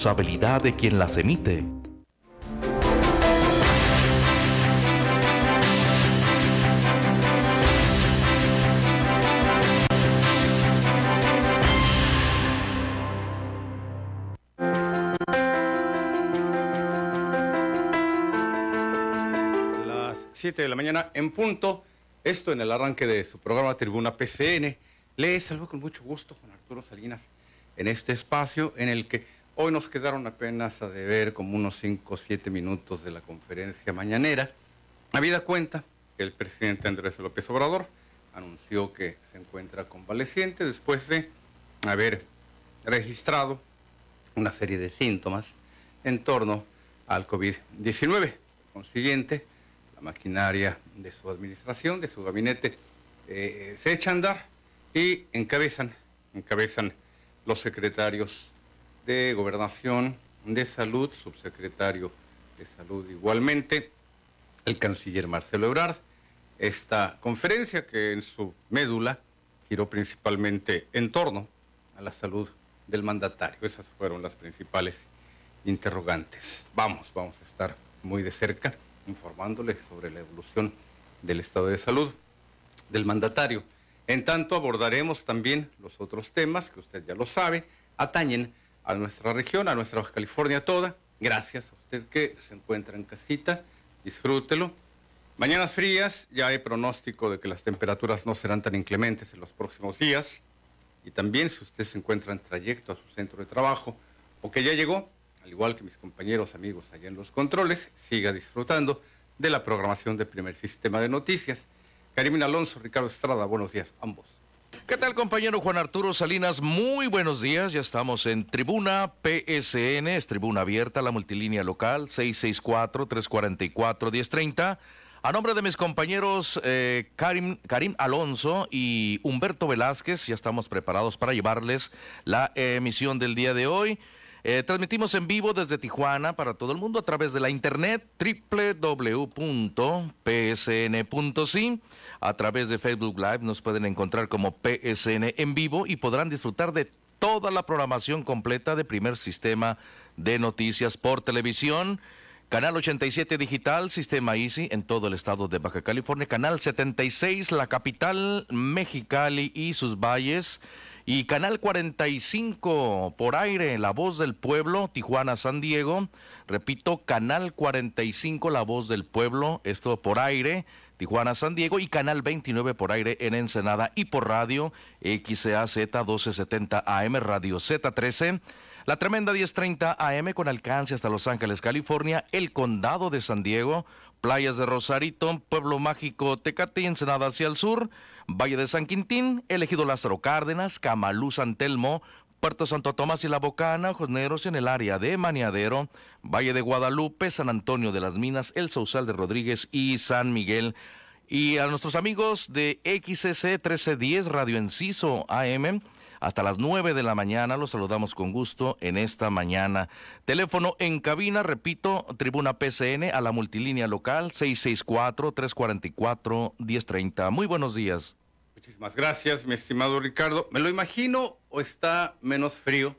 responsabilidad de quien las emite. Las 7 de la mañana en punto. Esto en el arranque de su programa Tribuna PCN. Les saludo con mucho gusto Juan Arturo Salinas en este espacio en el que hoy nos quedaron apenas a deber como unos 5 o 7 minutos de la conferencia mañanera. Habida cuenta el presidente Andrés López Obrador anunció que se encuentra convaleciente después de haber registrado una serie de síntomas en torno al COVID-19. Por consiguiente, la maquinaria de su administración, de su gabinete, eh, se echa a andar y encabezan, encabezan los secretarios de Gobernación, de Salud, subsecretario de Salud igualmente, el canciller Marcelo Ebrard. Esta conferencia que en su médula giró principalmente en torno a la salud del mandatario. Esas fueron las principales interrogantes. Vamos, vamos a estar muy de cerca informándoles sobre la evolución del estado de salud del mandatario. En tanto, abordaremos también los otros temas que usted ya lo sabe, atañen a nuestra región, a nuestra Baja California toda. Gracias a usted que se encuentra en casita, disfrútelo. Mañanas frías, ya hay pronóstico de que las temperaturas no serán tan inclementes en los próximos días. Y también si usted se encuentra en trayecto a su centro de trabajo o que ya llegó, al igual que mis compañeros amigos allá en los controles, siga disfrutando de la programación de Primer Sistema de Noticias. Karim Alonso, Ricardo Estrada, buenos días, ambos. ¿Qué tal compañero Juan Arturo Salinas? Muy buenos días, ya estamos en Tribuna PSN, es Tribuna Abierta, la multilínea local 664-344-1030. A nombre de mis compañeros eh, Karim, Karim Alonso y Humberto Velázquez, ya estamos preparados para llevarles la emisión del día de hoy. Eh, transmitimos en vivo desde Tijuana para todo el mundo a través de la internet www.psn.si. A través de Facebook Live nos pueden encontrar como PSN en vivo y podrán disfrutar de toda la programación completa de primer sistema de noticias por televisión. Canal 87 Digital, Sistema Easy en todo el estado de Baja California. Canal 76, la capital Mexicali y sus valles. Y Canal 45 por aire, La Voz del Pueblo, Tijuana, San Diego. Repito, Canal 45, La Voz del Pueblo, esto por aire, Tijuana, San Diego. Y Canal 29 por aire en Ensenada y por radio, XAZ 1270 AM, Radio Z13. La tremenda 1030 AM con alcance hasta Los Ángeles, California, el condado de San Diego, playas de Rosarito, Pueblo Mágico, Tecate Ensenada hacia el sur, Valle de San Quintín, elegido Lázaro Cárdenas, Camalú, San Telmo, Puerto Santo Tomás y La Bocana, Ojos Negros en el área de Maniadero, Valle de Guadalupe, San Antonio de las Minas, El Sausal de Rodríguez y San Miguel. Y a nuestros amigos de XCC 1310 Radio Enciso AM, hasta las 9 de la mañana. Los saludamos con gusto en esta mañana. Teléfono en cabina, repito, Tribuna PCN a la multilínea local 664-344-1030. Muy buenos días. Muchísimas gracias, mi estimado Ricardo. ¿Me lo imagino o está menos frío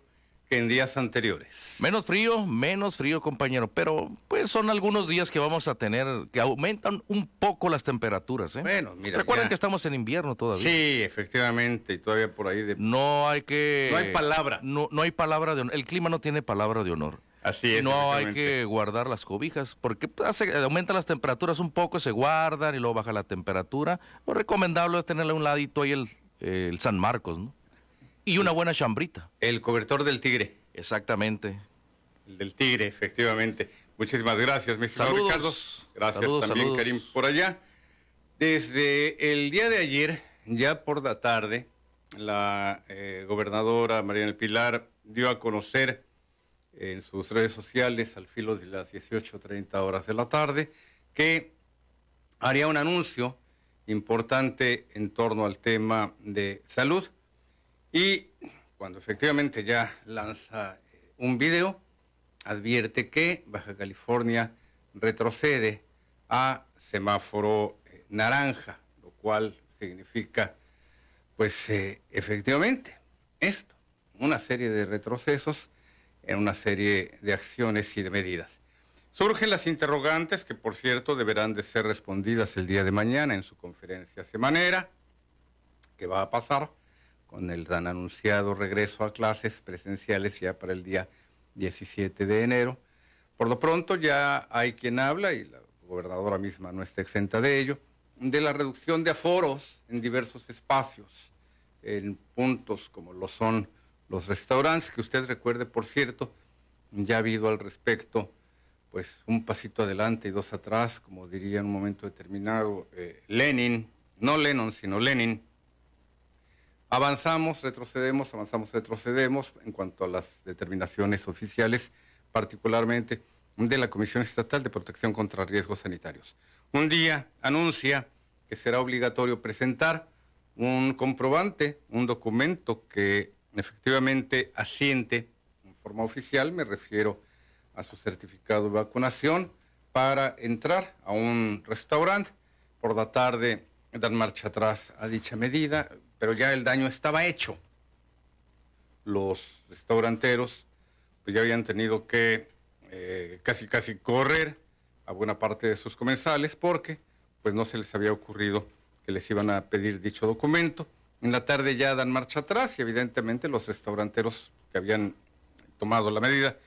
que en días anteriores? Menos frío, menos frío, compañero, pero pues son algunos días que vamos a tener que aumentan un poco las temperaturas. ¿eh? Bueno, mira. Recuerden ya. que estamos en invierno todavía. Sí, efectivamente, y todavía por ahí de... No hay que. No hay palabra. No, no hay palabra de honor. El clima no tiene palabra de honor. Así es. No hay que guardar las cobijas porque hace, aumentan las temperaturas un poco, se guardan y luego baja la temperatura. Lo recomendable es tenerle a un ladito ahí el, el San Marcos, ¿no? Y una buena chambrita. El cobertor del tigre. Exactamente. El del tigre, efectivamente. Muchísimas gracias, mi estimado Saludos. Ricardo. Gracias Saludos, también, saludos. Karim, por allá. Desde el día de ayer, ya por la tarde, la eh, gobernadora María del Pilar dio a conocer en sus redes sociales, al filo de las 18.30 horas de la tarde, que haría un anuncio importante en torno al tema de salud. Y cuando efectivamente ya lanza eh, un video, advierte que Baja California retrocede a semáforo eh, naranja, lo cual significa, pues eh, efectivamente, esto, una serie de retrocesos en una serie de acciones y de medidas. Surgen las interrogantes que, por cierto, deberán de ser respondidas el día de mañana en su conferencia semanera. ¿Qué va a pasar con el tan anunciado regreso a clases presenciales ya para el día 17 de enero? Por lo pronto ya hay quien habla, y la gobernadora misma no está exenta de ello, de la reducción de aforos en diversos espacios, en puntos como lo son los restaurantes, que usted recuerde, por cierto, ya ha habido al respecto pues un pasito adelante y dos atrás, como diría en un momento determinado eh, Lenin, no Lennon, sino Lenin. Avanzamos, retrocedemos, avanzamos, retrocedemos en cuanto a las determinaciones oficiales, particularmente de la Comisión Estatal de Protección contra Riesgos Sanitarios. Un día anuncia que será obligatorio presentar un comprobante, un documento que efectivamente asiente en forma oficial, me refiero a su certificado de vacunación para entrar a un restaurante. Por la tarde dan marcha atrás a dicha medida, pero ya el daño estaba hecho. Los restauranteros pues ya habían tenido que eh, casi casi correr a buena parte de sus comensales porque pues no se les había ocurrido que les iban a pedir dicho documento. En la tarde ya dan marcha atrás y evidentemente los restauranteros que habían tomado la medida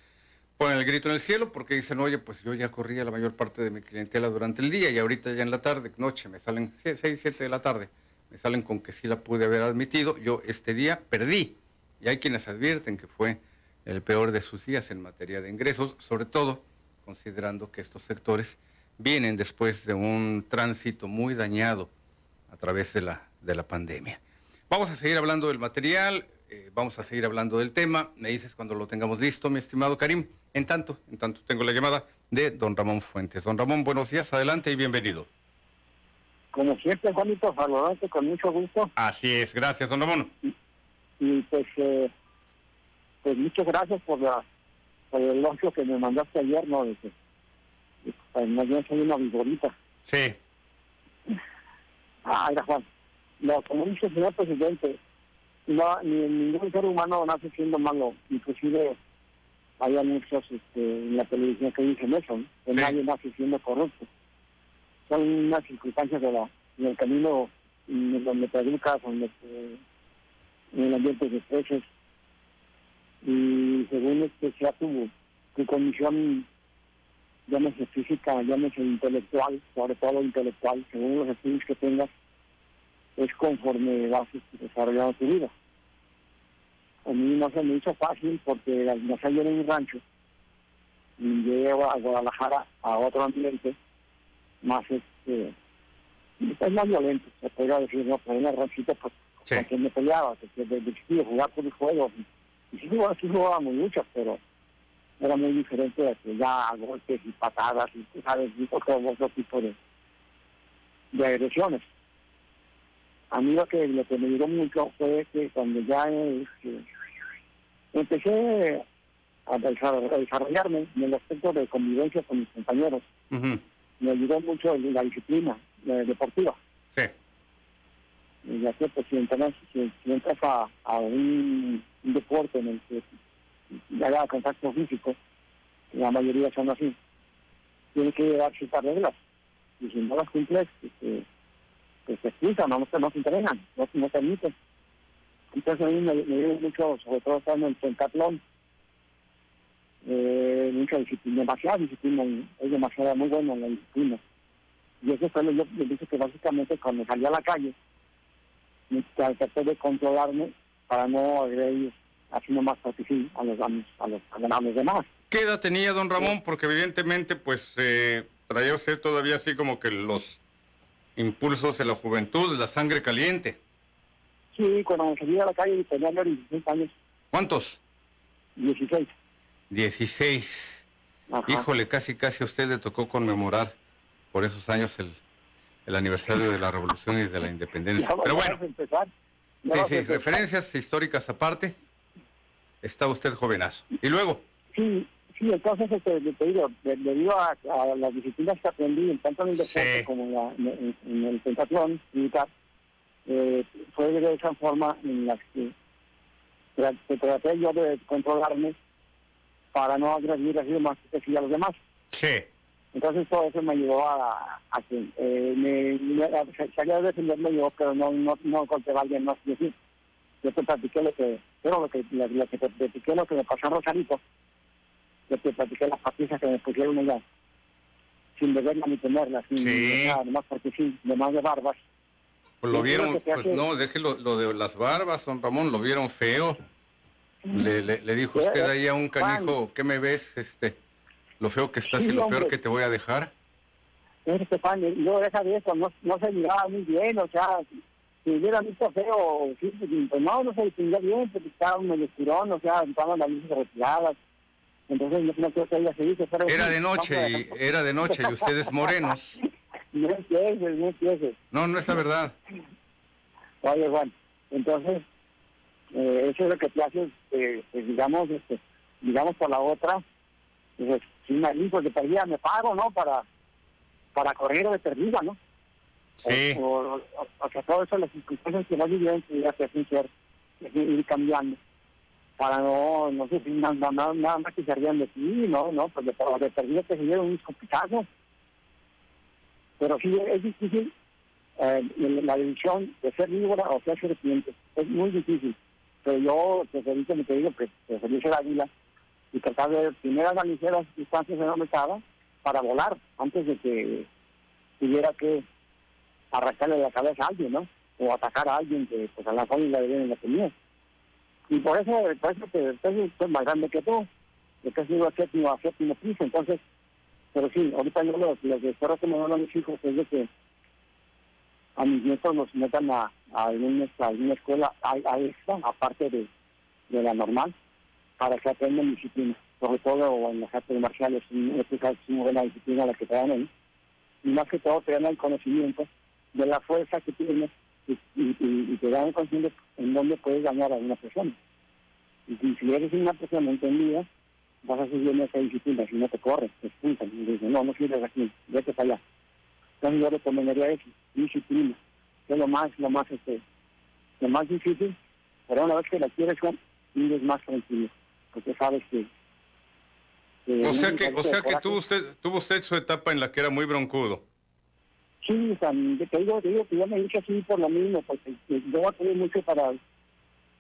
ponen el grito en el cielo porque dicen, oye, pues yo ya corría la mayor parte de mi clientela durante el día y ahorita ya en la tarde, noche, me salen 6, 7 de la tarde, me salen con que sí la pude haber admitido, yo este día perdí. Y hay quienes advierten que fue el peor de sus días en materia de ingresos, sobre todo considerando que estos sectores vienen después de un tránsito muy dañado a través de la, de la pandemia. Vamos a seguir hablando del material, eh, vamos a seguir hablando del tema. Me dices cuando lo tengamos listo, mi estimado Karim. En tanto, en tanto tengo la llamada de don Ramón Fuentes. Don Ramón, buenos días, adelante y bienvenido. Como siempre, Juanito, saludarte con mucho gusto. Así es, gracias, don Ramón. Y, pues, eh, pues muchas gracias por, la, por el elogio que me mandaste ayer, ¿no? De que, pues, bien soy una vigorita. Sí. Ah, era Juan. No, como dice el señor presidente, no, ni ningún ser humano nace siendo malo. Inclusive hay anuncios este, en la televisión que dicen eso, que nadie nace siendo corrupto. Son unas circunstancias de la, del camino en donde te educas, donde en el ambiente. Y según este sea tu, tu condición, llámese física, llámese intelectual, sobre todo intelectual, según los estudios que tengas, es conforme vas desarrollando tu vida. A mí no se me hizo fácil porque no salí en un rancho y llegué a Guadalajara a otro ambiente más este es más violento, se podría decir, no, pero en el ranchito pues sí. con quien me peleaba, que chiquillo jugar por el juego y sí, sí jugábamos muchas, pero era muy diferente de que ya golpes y patadas y sabes, y todo otro tipo de, de agresiones. A mí lo que, lo que me ayudó mucho fue que cuando ya este, empecé a desarrollarme en el aspecto de convivencia con mis compañeros, me ayudó mucho la disciplina deportiva. Sí. Ya que pues, si, entras, si, entras a, a un, deporte en el que ya haya contacto físico, la mayoría son así, tienes que llevar ciertas reglas. Y si no las cumples, este, que se explican, no, no, no se entregan, no, no permiten. Entonces a mí me, me mucho, sobre todo estando en el pentatlón, eh, mucha disciplina, demasiada disciplina, es demasiado muy bueno la disciplina. Y eso fue lo yo, yo dije que básicamente cuando salí a la calle, traté de controlarme para no agredir así nomás porque sí, a los, a los, a los, demás. ¿Qué edad tenía don Ramón? Porque evidentemente pues eh, traía usted todavía así como que los impulsos de la juventud, la sangre caliente. Sí, cuando salí a la calle tenía 16 años. ¿Cuántos? 16. 16. Híjole, casi casi a usted le tocó conmemorar por esos años el, el aniversario de la revolución y de la independencia. Pero bueno, sí, sí, referencias históricas aparte, está usted jovenazo. ¿Y luego? Sí, Sí, entonces este, te digo, debido a, a, las disciplinas que aprendí, tanto en el deporte como en, el pentatlón militar, eh, fue de esa forma en la que, traté yo de controlarme para no agredir así más que a los demás. Sí. Entonces todo eso me ayudó a, a que eh, me, me salía a defenderme yo, pero no no no golpeaba a alguien más. Yo, sí, yo te platiqué lo que, pero lo que, lo, que te platiqué lo que me pasó a Rosarito, yo te platiqué las pastillas que me pusieron allá, sin beberla ni tenerla, sin Sí. nada, nomás porque sí, demás de barbas. Pues lo vieron, pues hace- no, déjelo lo de las barbas, don Ramón, lo vieron feo. Le, le, le dijo usted ahí a un canijo. ¿qué me ves? Este, lo feo que estás Sí, y lo peor hombre. que te voy a dejar. Este pan, yo deja de eso, no, no se miraba muy bien, o sea, si hubiera visto feo, sí, pues no, no se distinguía bien, porque estaba un medio estirón, o sea, estaban las luces retiradas. Entonces, yo no creo que ella se dice, pero... Era de noche y era de noche y ustedes morenos. No empieces, no empieces. No, no es la verdad. Oye, Juan, entonces, eh, eso es lo que te hace, eh, pues, digamos, este, digamos por la otra, pues, si me de perdida me pago, ¿no? Para, para correr de perdida, ¿no? Sí. O, o, o- o sea, todo eso, las circunstancias que vas viviendo, ya te hacen ser, ir cambiando. Para no, no sé, si nada, nada, nada más que se rían de ti, no, no, pues de, de perdida te dieron unos complicazos. Pero sí, es difícil eh, la decisión de ser víbora o ser serpiente. Es muy difícil. Pero yo, preferí, como te digo, que preferí ser águila y tratar de analizar las circunstancias en donde estaba para volar antes de que tuviera que arrancarle la cabeza a alguien, ¿no? O atacar a alguien que pues a la mejor la debía la tenía. Y por eso, por eso que estoy más grande que tú, de que he sido a séptimo, a séptimo piso, entonces, pero sí, ahorita yo lo, lo que espero que me dan a mis hijos es de que a mis nietos los metan a, alguna, escuela a, a extra, aparte de, de la normal, para que aprendan disciplina, sobre todo en las artes marciales, es es muy buena disciplina la que dan ahí, y más que todo te dan el conocimiento de la fuerza que tienes y, te dan el conocimiento en dónde puedes dañar a una persona. Y si, eres una persona entendida, vas a seguir en esa disciplina, si no te corres, te expulsan, y dicen, no, no sirves aquí, vete para allá. Entonces yo recomendaría eso, disciplina, que es lo más, lo más, este, lo más difícil, pero una vez que la quieres, Juan, vives más tranquilo, porque sabes que... que O sea que, o sea que tuvo usted, tuvo usted su etapa en la que era muy broncudo. Sí, te digo, te digo que yo me hice así por lo mismo, porque yo batallé mucho para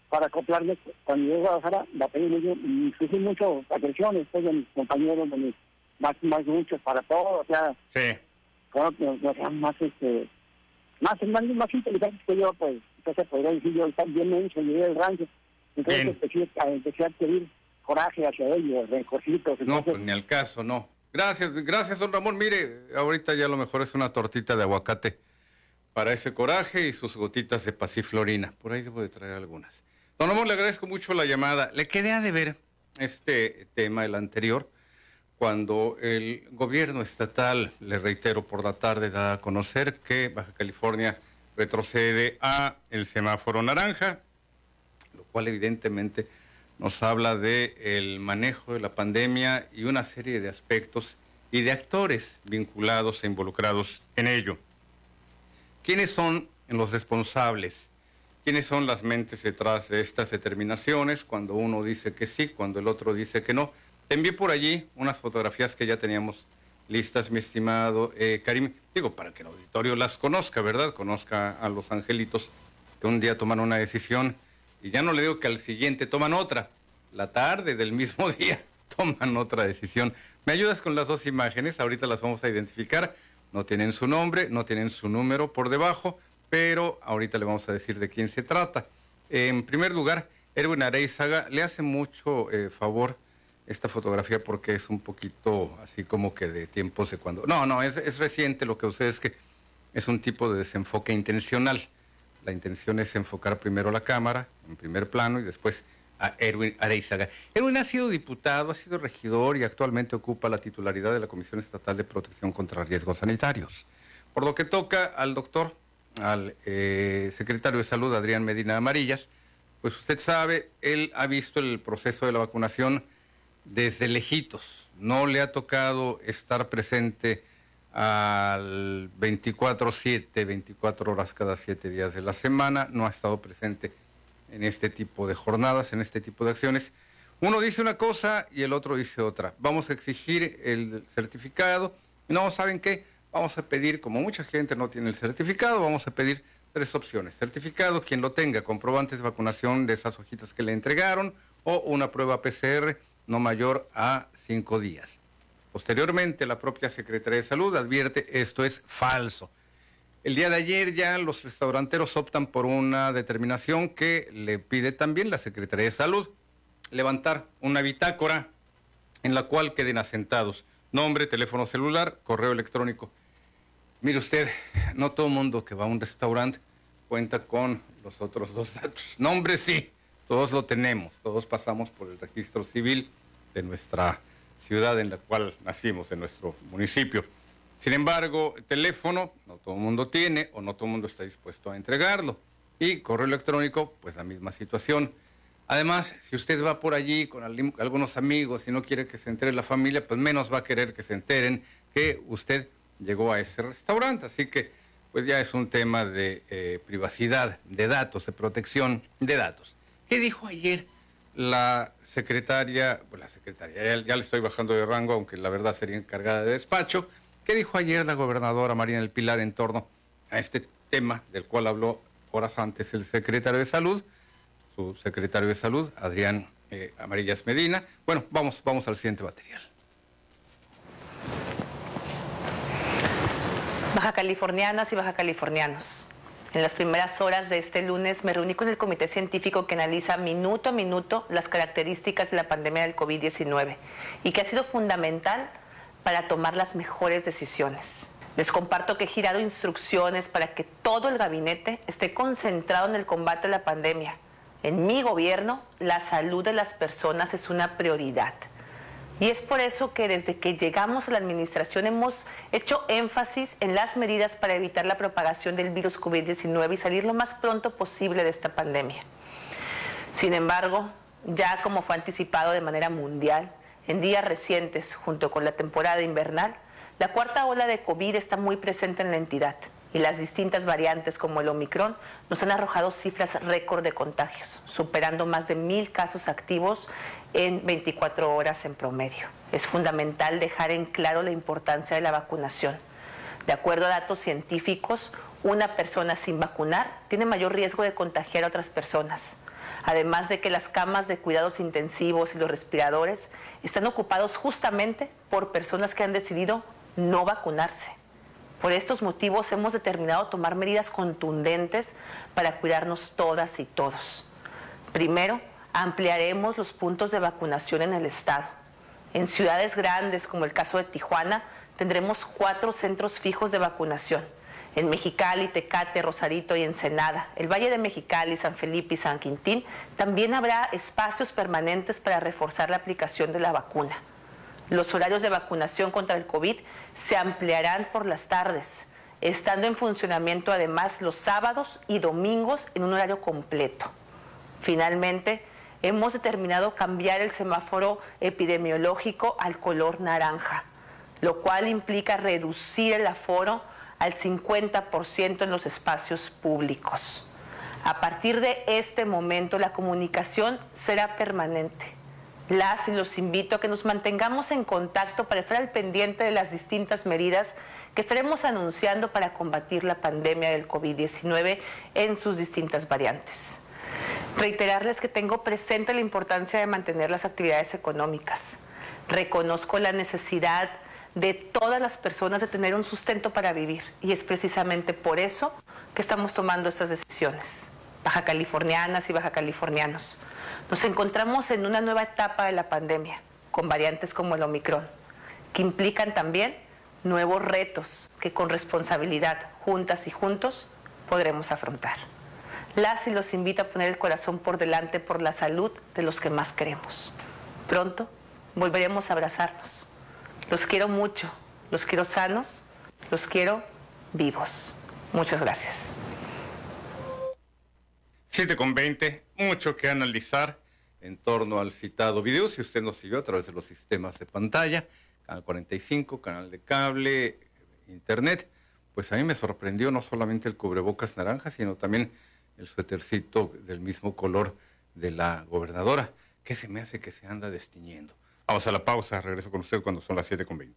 para acoplarme. Cuando llegué a Guadalajara, batallé mucho y sufrí mucho agresiones pues, de mis compañeros, de mis más, más muchos, para todo, o sea, Sí. Fueron que o sea, más, este, más, más, más inteligentes que yo, pues, entonces podría decir yo, está bien hecho, llegué del rancho. Entonces empecé, a, empecé a adquirir coraje hacia ellos, rencorcitos. No, pues ni al caso, no. Gracias, gracias, don Ramón. Mire, ahorita ya a lo mejor es una tortita de aguacate para ese coraje y sus gotitas de pasiflorina. Por ahí debo de traer algunas. Don Ramón, le agradezco mucho la llamada. Le quedé a deber este tema, el anterior, cuando el gobierno estatal, le reitero, por la tarde da a conocer que Baja California retrocede a el semáforo naranja, lo cual evidentemente nos habla de el manejo de la pandemia y una serie de aspectos y de actores vinculados e involucrados en ello. ¿Quiénes son los responsables? ¿Quiénes son las mentes detrás de estas determinaciones cuando uno dice que sí, cuando el otro dice que no? Te envié por allí unas fotografías que ya teníamos listas, mi estimado eh, Karim. Digo, para que el auditorio las conozca, ¿verdad? Conozca a los angelitos que un día toman una decisión y ya no le digo que al siguiente toman otra. La tarde del mismo día toman otra decisión. ¿Me ayudas con las dos imágenes? Ahorita las vamos a identificar. No tienen su nombre, no tienen su número por debajo, pero ahorita le vamos a decir de quién se trata. En primer lugar, Erwin Areizaga le hace mucho eh, favor esta fotografía porque es un poquito así como que de tiempos de cuando... No, no, es, es reciente, lo que sucede es que es un tipo de desenfoque intencional. La intención es enfocar primero la cámara en primer plano y después a Erwin Areizaga. Erwin ha sido diputado, ha sido regidor y actualmente ocupa la titularidad de la Comisión Estatal de Protección contra Riesgos Sanitarios. Por lo que toca al doctor, al eh, secretario de Salud, Adrián Medina Amarillas, pues usted sabe, él ha visto el proceso de la vacunación desde lejitos. No le ha tocado estar presente al 24-7, 24 horas cada 7 días de la semana, no ha estado presente en este tipo de jornadas, en este tipo de acciones. Uno dice una cosa y el otro dice otra. Vamos a exigir el certificado. No, ¿saben qué? Vamos a pedir, como mucha gente no tiene el certificado, vamos a pedir tres opciones. Certificado, quien lo tenga, comprobantes de vacunación de esas hojitas que le entregaron o una prueba PCR no mayor a cinco días. Posteriormente, la propia Secretaría de Salud advierte esto es falso. El día de ayer ya los restauranteros optan por una determinación que le pide también la Secretaría de Salud levantar una bitácora en la cual queden asentados nombre, teléfono celular, correo electrónico. Mire usted, no todo mundo que va a un restaurante cuenta con los otros dos datos. Nombre sí, todos lo tenemos, todos pasamos por el registro civil de nuestra ciudad en la cual nacimos, en nuestro municipio. Sin embargo, teléfono no todo el mundo tiene o no todo el mundo está dispuesto a entregarlo. Y correo electrónico, pues la misma situación. Además, si usted va por allí con algunos amigos y no quiere que se entere la familia, pues menos va a querer que se enteren que usted llegó a ese restaurante. Así que, pues ya es un tema de eh, privacidad, de datos, de protección de datos. ¿Qué dijo ayer la secretaria, pues la secretaria, ya, ya, le estoy bajando de rango, aunque la verdad sería encargada de despacho? ¿Qué dijo ayer la gobernadora Marina del Pilar en torno a este tema del cual habló horas antes el secretario de Salud? su secretario de Salud, Adrián eh, Amarillas Medina. Bueno, vamos, vamos al siguiente material. Baja Californianas y Baja Californianos. En las primeras horas de este lunes me reuní con el comité científico que analiza minuto a minuto las características de la pandemia del COVID-19 y que ha sido fundamental para tomar las mejores decisiones. Les comparto que he girado instrucciones para que todo el gabinete esté concentrado en el combate a la pandemia en mi gobierno, la salud de las personas es una prioridad. Y es por eso que desde que llegamos a la administración hemos hecho énfasis en las medidas para evitar la propagación del virus COVID-19 y salir lo más pronto posible de esta pandemia. Sin embargo, ya como fue anticipado de manera mundial, en días recientes, junto con la temporada invernal, la cuarta ola de COVID está muy presente en la entidad y las distintas variantes como el Omicron nos han arrojado cifras récord de contagios, superando más de mil casos activos en 24 horas en promedio. Es fundamental dejar en claro la importancia de la vacunación. De acuerdo a datos científicos, una persona sin vacunar tiene mayor riesgo de contagiar a otras personas. Además de que las camas de cuidados intensivos y los respiradores están ocupados justamente por personas que han decidido no vacunarse. Por estos motivos hemos determinado tomar medidas contundentes para cuidarnos todas y todos. Primero, ampliaremos los puntos de vacunación en el estado. En ciudades grandes, como el caso de Tijuana, tendremos cuatro centros fijos de vacunación. En Mexicali, Tecate, Rosarito y Ensenada, el Valle de Mexicali, San Felipe y San Quintín, también habrá espacios permanentes para reforzar la aplicación de la vacuna. Los horarios de vacunación contra el COVID se ampliarán por las tardes, estando en funcionamiento además los sábados y domingos en un horario completo. Finalmente, hemos determinado cambiar el semáforo epidemiológico al color naranja, lo cual implica reducir el aforo al 50% en los espacios públicos. A partir de este momento, la comunicación será permanente las y los invito a que nos mantengamos en contacto para estar al pendiente de las distintas medidas que estaremos anunciando para combatir la pandemia del COVID-19 en sus distintas variantes. Reiterarles que tengo presente la importancia de mantener las actividades económicas. Reconozco la necesidad de todas las personas de tener un sustento para vivir y es precisamente por eso que estamos tomando estas decisiones, baja californianas y baja californianos. Nos encontramos en una nueva etapa de la pandemia, con variantes como el Omicron, que implican también nuevos retos que con responsabilidad, juntas y juntos, podremos afrontar. Las y los invito a poner el corazón por delante por la salud de los que más queremos. Pronto volveremos a abrazarnos. Los quiero mucho, los quiero sanos, los quiero vivos. Muchas gracias. 7 con 20, mucho que analizar en torno al citado video. Si usted nos siguió a través de los sistemas de pantalla, canal 45, canal de cable, internet, pues a mí me sorprendió no solamente el cubrebocas naranja, sino también el suétercito del mismo color de la gobernadora. ¿Qué se me hace que se anda destiñendo? Vamos a la pausa, regreso con usted cuando son las 7.20.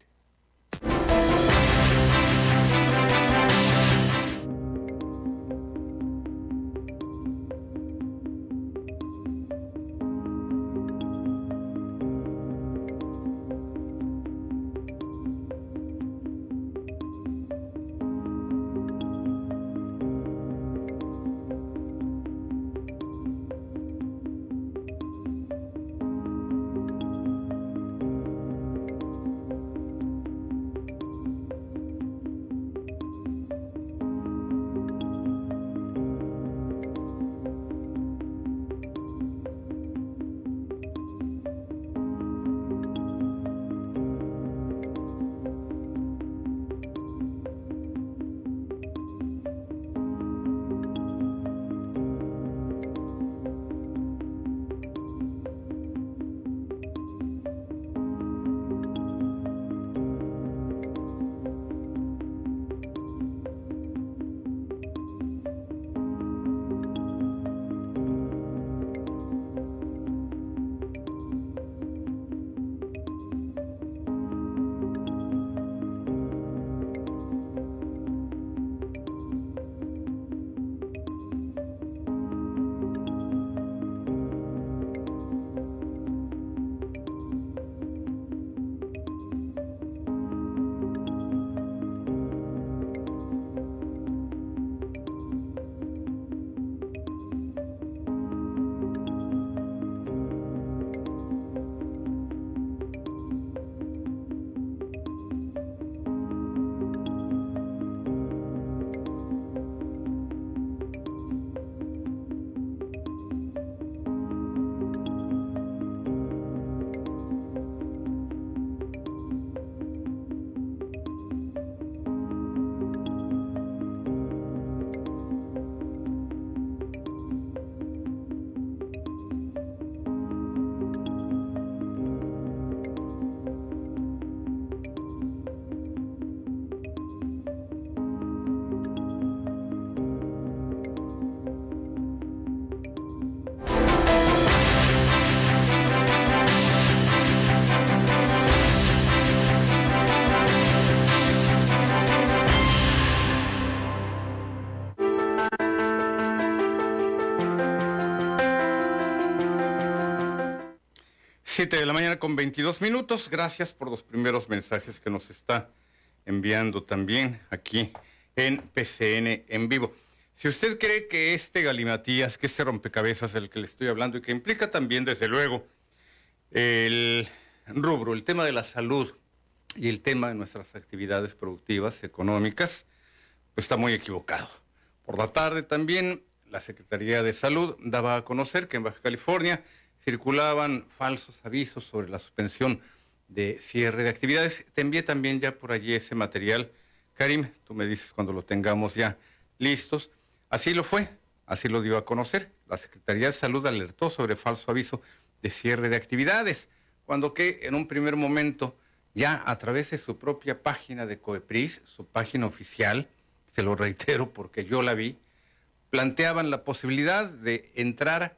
Siete de la mañana con 22 minutos. Gracias por los primeros mensajes que nos está enviando también aquí en PCN en vivo. Si usted cree que este galimatías, que este rompecabezas del que le estoy hablando y que implica también, desde luego, el rubro, el tema de la salud y el tema de nuestras actividades productivas, económicas, pues está muy equivocado. Por la tarde también la Secretaría de Salud daba a conocer que en Baja California circulaban falsos avisos sobre la suspensión de cierre de actividades. Te envié también ya por allí ese material. Karim, tú me dices cuando lo tengamos ya listos. Así lo fue, así lo dio a conocer. La Secretaría de Salud alertó sobre falso aviso de cierre de actividades, cuando que en un primer momento, ya a través de su propia página de COEPRIS, su página oficial, se lo reitero porque yo la vi, planteaban la posibilidad de entrar,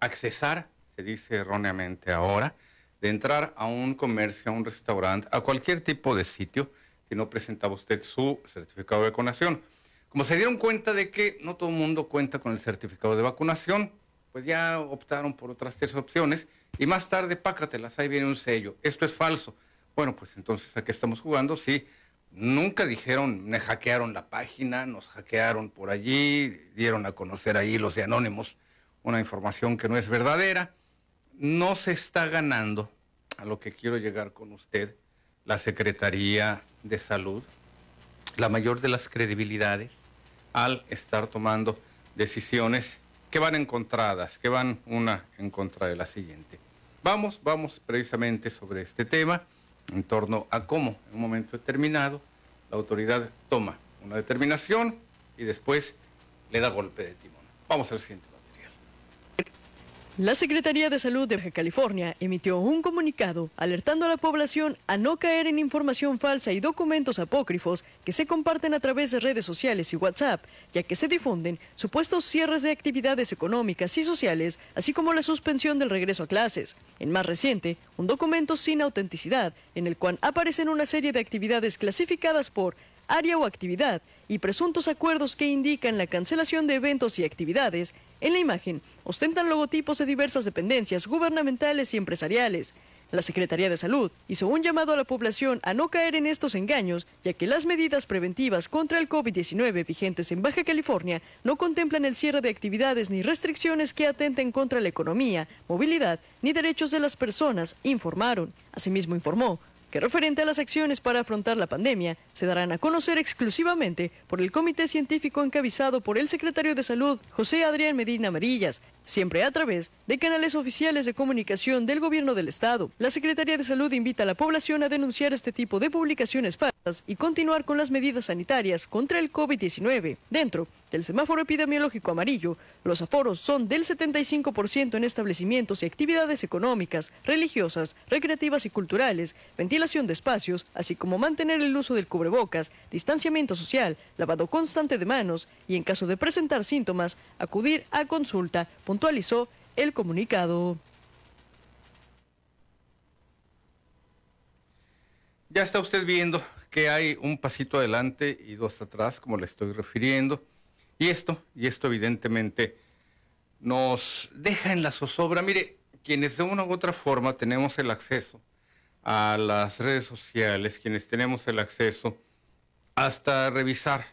accesar se dice erróneamente ahora, de entrar a un comercio, a un restaurante, a cualquier tipo de sitio, si no presentaba usted su certificado de vacunación. Como se dieron cuenta de que no todo el mundo cuenta con el certificado de vacunación, pues ya optaron por otras tres opciones y más tarde, pácatelas, ahí viene un sello. Esto es falso. Bueno, pues entonces, ¿a qué estamos jugando? Sí, nunca dijeron, me hackearon la página, nos hackearon por allí, dieron a conocer ahí los de Anónimos una información que no es verdadera no se está ganando, a lo que quiero llegar con usted, la Secretaría de Salud, la mayor de las credibilidades al estar tomando decisiones que van encontradas, que van una en contra de la siguiente. Vamos, vamos precisamente sobre este tema en torno a cómo en un momento determinado la autoridad toma una determinación y después le da golpe de timón. Vamos al siguiente. La Secretaría de Salud de California emitió un comunicado alertando a la población a no caer en información falsa y documentos apócrifos que se comparten a través de redes sociales y WhatsApp, ya que se difunden supuestos cierres de actividades económicas y sociales, así como la suspensión del regreso a clases. En más reciente, un documento sin autenticidad, en el cual aparecen una serie de actividades clasificadas por área o actividad y presuntos acuerdos que indican la cancelación de eventos y actividades, en la imagen ostentan logotipos de diversas dependencias gubernamentales y empresariales. La Secretaría de Salud hizo un llamado a la población a no caer en estos engaños, ya que las medidas preventivas contra el COVID-19 vigentes en Baja California no contemplan el cierre de actividades ni restricciones que atenten contra la economía, movilidad ni derechos de las personas, informaron. Asimismo informó que referente a las acciones para afrontar la pandemia se darán a conocer exclusivamente por el comité científico encabezado por el secretario de Salud, José Adrián Medina Amarillas, siempre a través de canales oficiales de comunicación del gobierno del estado. La Secretaría de Salud invita a la población a denunciar este tipo de publicaciones falsas y continuar con las medidas sanitarias contra el COVID-19. Dentro del semáforo epidemiológico amarillo, los aforos son del 75% en establecimientos y actividades económicas, religiosas, recreativas y culturales, ventilación de espacios, así como mantener el uso del cubrebocas, distanciamiento social, lavado constante de manos y en caso de presentar síntomas, acudir a consulta, puntualizó el comunicado. Ya está usted viendo que hay un pasito adelante y dos atrás, como le estoy refiriendo. Y esto, y esto evidentemente nos deja en la zozobra. Mire, quienes de una u otra forma tenemos el acceso a las redes sociales, quienes tenemos el acceso hasta revisar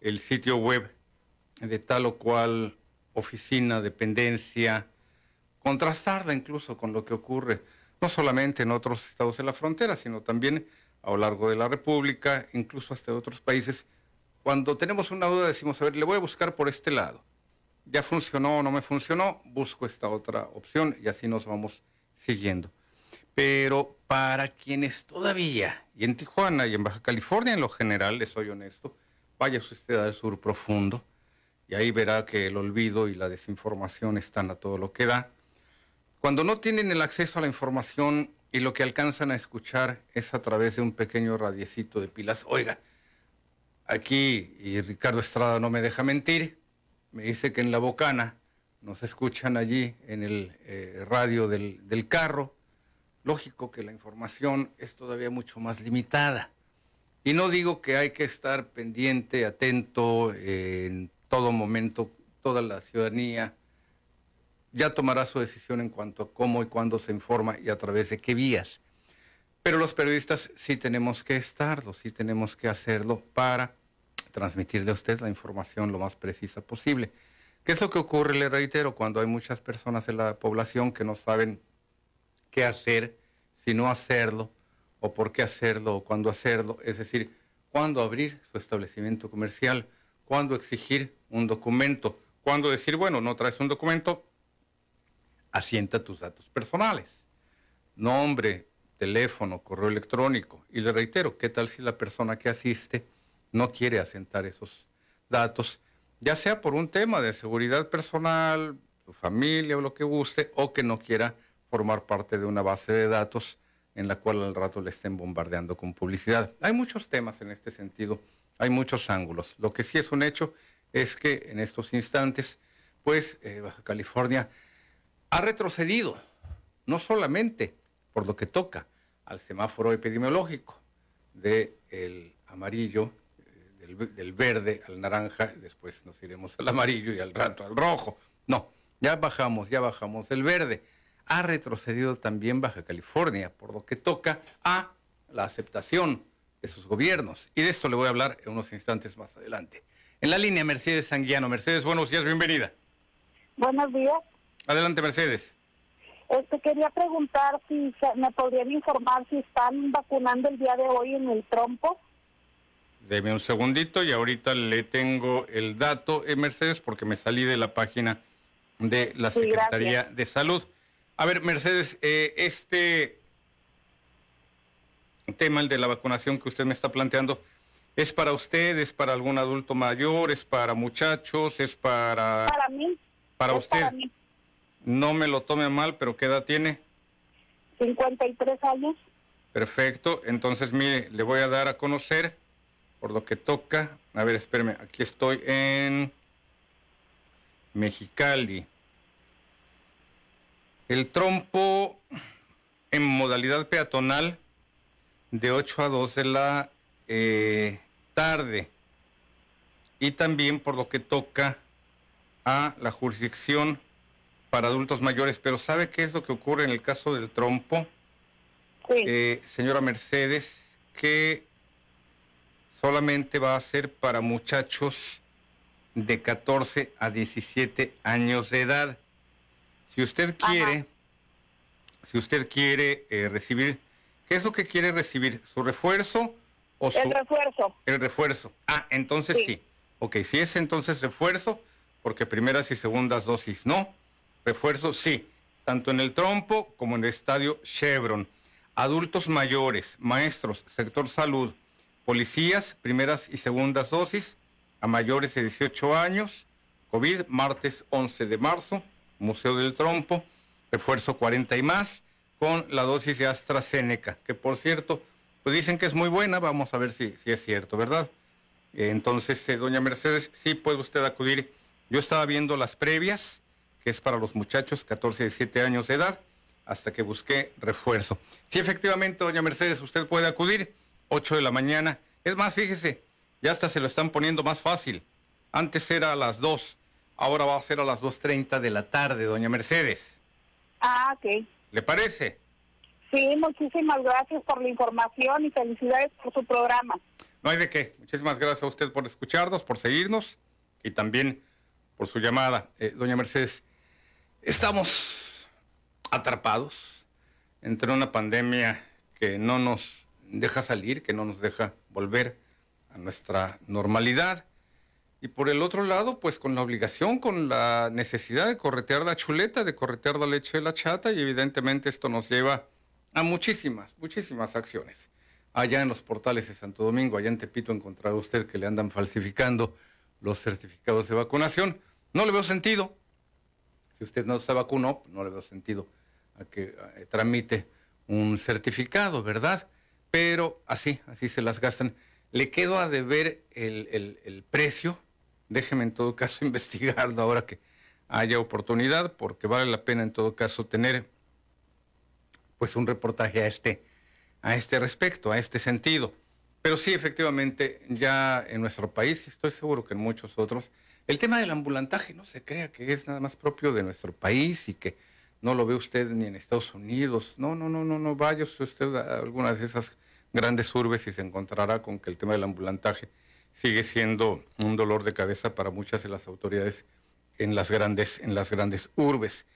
el sitio web de tal o cual oficina, dependencia, contrastarla incluso con lo que ocurre no solamente en otros estados de la frontera, sino también a lo largo de la República, incluso hasta otros países cuando tenemos una duda decimos, a ver, le voy a buscar por este lado. Ya funcionó o no me funcionó, busco esta otra opción y así nos vamos siguiendo. Pero para quienes todavía, y en Tijuana y en Baja California en lo general, les soy honesto, vaya usted al sur profundo y ahí verá que el olvido y la desinformación están a todo lo que da. Cuando no tienen el acceso a la información y lo que alcanzan a escuchar es a través de un pequeño radiecito de pilas, oiga, Aquí, y Ricardo Estrada no me deja mentir, me dice que en La Bocana nos escuchan allí en el eh, radio del, carro. Lógico que la información es todavía mucho más limitada. Y no digo que hay que estar pendiente, atento en todo momento, toda la ciudadanía ya tomará su decisión en cuanto a cómo y cuándo se informa y a través de qué vías. Pero los periodistas sí tenemos que estarlo, sí tenemos que hacerlo para transmitirle a usted la información lo más precisa posible. ¿Qué es lo que ocurre, le reitero, cuando hay muchas personas en la población que no saben qué hacer, si no hacerlo, o por qué hacerlo, o cuándo hacerlo? Es decir, cuándo abrir su establecimiento comercial, cuándo exigir un documento, cuándo decir, bueno, no traes un documento, asienta tus datos personales. Nombre, teléfono, correo electrónico. Y le reitero, ¿qué tal si la persona que asiste no quiere asentar esos datos, ya sea por un tema de seguridad personal, su familia o lo que guste, o que no quiera formar parte de una base de datos en la cual al rato le estén bombardeando con publicidad? Hay muchos temas en este sentido, hay muchos ángulos. Lo que sí es un hecho es que en estos instantes, pues eh, Baja California ha retrocedido, no solamente por lo que toca al semáforo epidemiológico del el amarillo, eh, del, verde al naranja, después nos iremos al amarillo y al rato al rojo. No, ya bajamos, ya bajamos el verde. Ha retrocedido también Baja California, por lo que toca a la aceptación de sus gobiernos. Y de esto le voy a hablar en unos instantes más adelante. En la línea, Mercedes Sanguiano. Mercedes, buenos días, bienvenida. Buenos días. Adelante, Mercedes. Este, quería preguntar si me podrían informar si están vacunando el día de hoy en el trompo. Deme un segundito y ahorita le tengo el dato, en Mercedes, porque me salí de la página de la Secretaría de Salud. A ver, Mercedes, eh, este tema, el de la vacunación que usted me está planteando, ¿es para usted, es para algún adulto mayor, es para muchachos, es para... Para mí. Para usted. No me lo tome mal, pero ¿qué edad tiene? 53 años. Perfecto. Entonces, mire, le voy a dar a conocer por lo que toca. A ver, espéreme, aquí estoy en Mexicali. El trompo en modalidad peatonal de 8 a 2 de la eh, tarde. Y también por lo que toca a la jurisdicción para adultos mayores. Pero ¿sabe qué es lo que ocurre en el caso del trompo? Sí. Eh, señora Mercedes, que solamente va a ser para muchachos de 14 a 17 años de edad. Si usted quiere, si usted quiere eh, recibir, ¿qué es lo que quiere recibir? ¿Su refuerzo o su... El refuerzo. El refuerzo. Ah, entonces sí. Sí. Ok, si es entonces refuerzo, porque primeras y segundas dosis no. Refuerzo sí, tanto en el trompo como en el estadio Chevron. Adultos mayores, maestros, sector salud, policías, primeras y segundas dosis, a mayores de 18 años, COVID, martes 11 de marzo, Museo del Trompo, refuerzo 40 y más, con la dosis de AstraZeneca, que por cierto, pues dicen que es muy buena, vamos a ver si, si es cierto, ¿verdad? Entonces, eh, doña Mercedes, sí puede usted acudir. Yo estaba viendo las previas, que es para los muchachos 14 a 17 años de edad, hasta que busqué refuerzo. Sí, efectivamente, doña Mercedes, usted puede acudir 8 de la mañana. Es más, fíjese, ya hasta se lo están poniendo más fácil. Antes era a las 2, ahora va a ser a las 2.30 de la tarde, doña Mercedes. Ah, ok. ¿Le parece? Sí, muchísimas gracias por la información y felicidades por su programa. No hay de qué. Muchísimas gracias a usted por escucharnos, por seguirnos y también por su llamada. Eh, doña Mercedes, estamos atrapados entre una pandemia que no nos deja salir, que no nos deja volver a nuestra normalidad. Y por el otro lado, pues con la obligación, con la necesidad de corretear la chuleta, de corretear la leche de la chata, y evidentemente esto nos lleva a muchísimas, muchísimas acciones. Allá en los portales de Santo Domingo, allá en Tepito, encontrará usted que le andan falsificando los certificados de vacunación. No le veo sentido. Si usted no se vacunó, no le veo sentido a que eh, tramite un certificado, ¿verdad? Pero así, así se las gastan. Le quedo a deber el, el- el precio. Déjeme en todo caso investigarlo ahora que haya oportunidad, porque vale la pena en todo caso tener pues un reportaje a este, a este respecto, a este sentido. Pero sí, efectivamente, ya en nuestro país, y estoy seguro que en muchos otros, el tema del ambulantaje no se crea que es nada más propio de nuestro país y que no lo ve usted ni en Estados Unidos. No, no, no, no, no, vaya usted a algunas de esas grandes urbes y se encontrará con que el tema del ambulantaje sigue siendo un dolor de cabeza para muchas de las autoridades en las grandes, en las grandes urbes.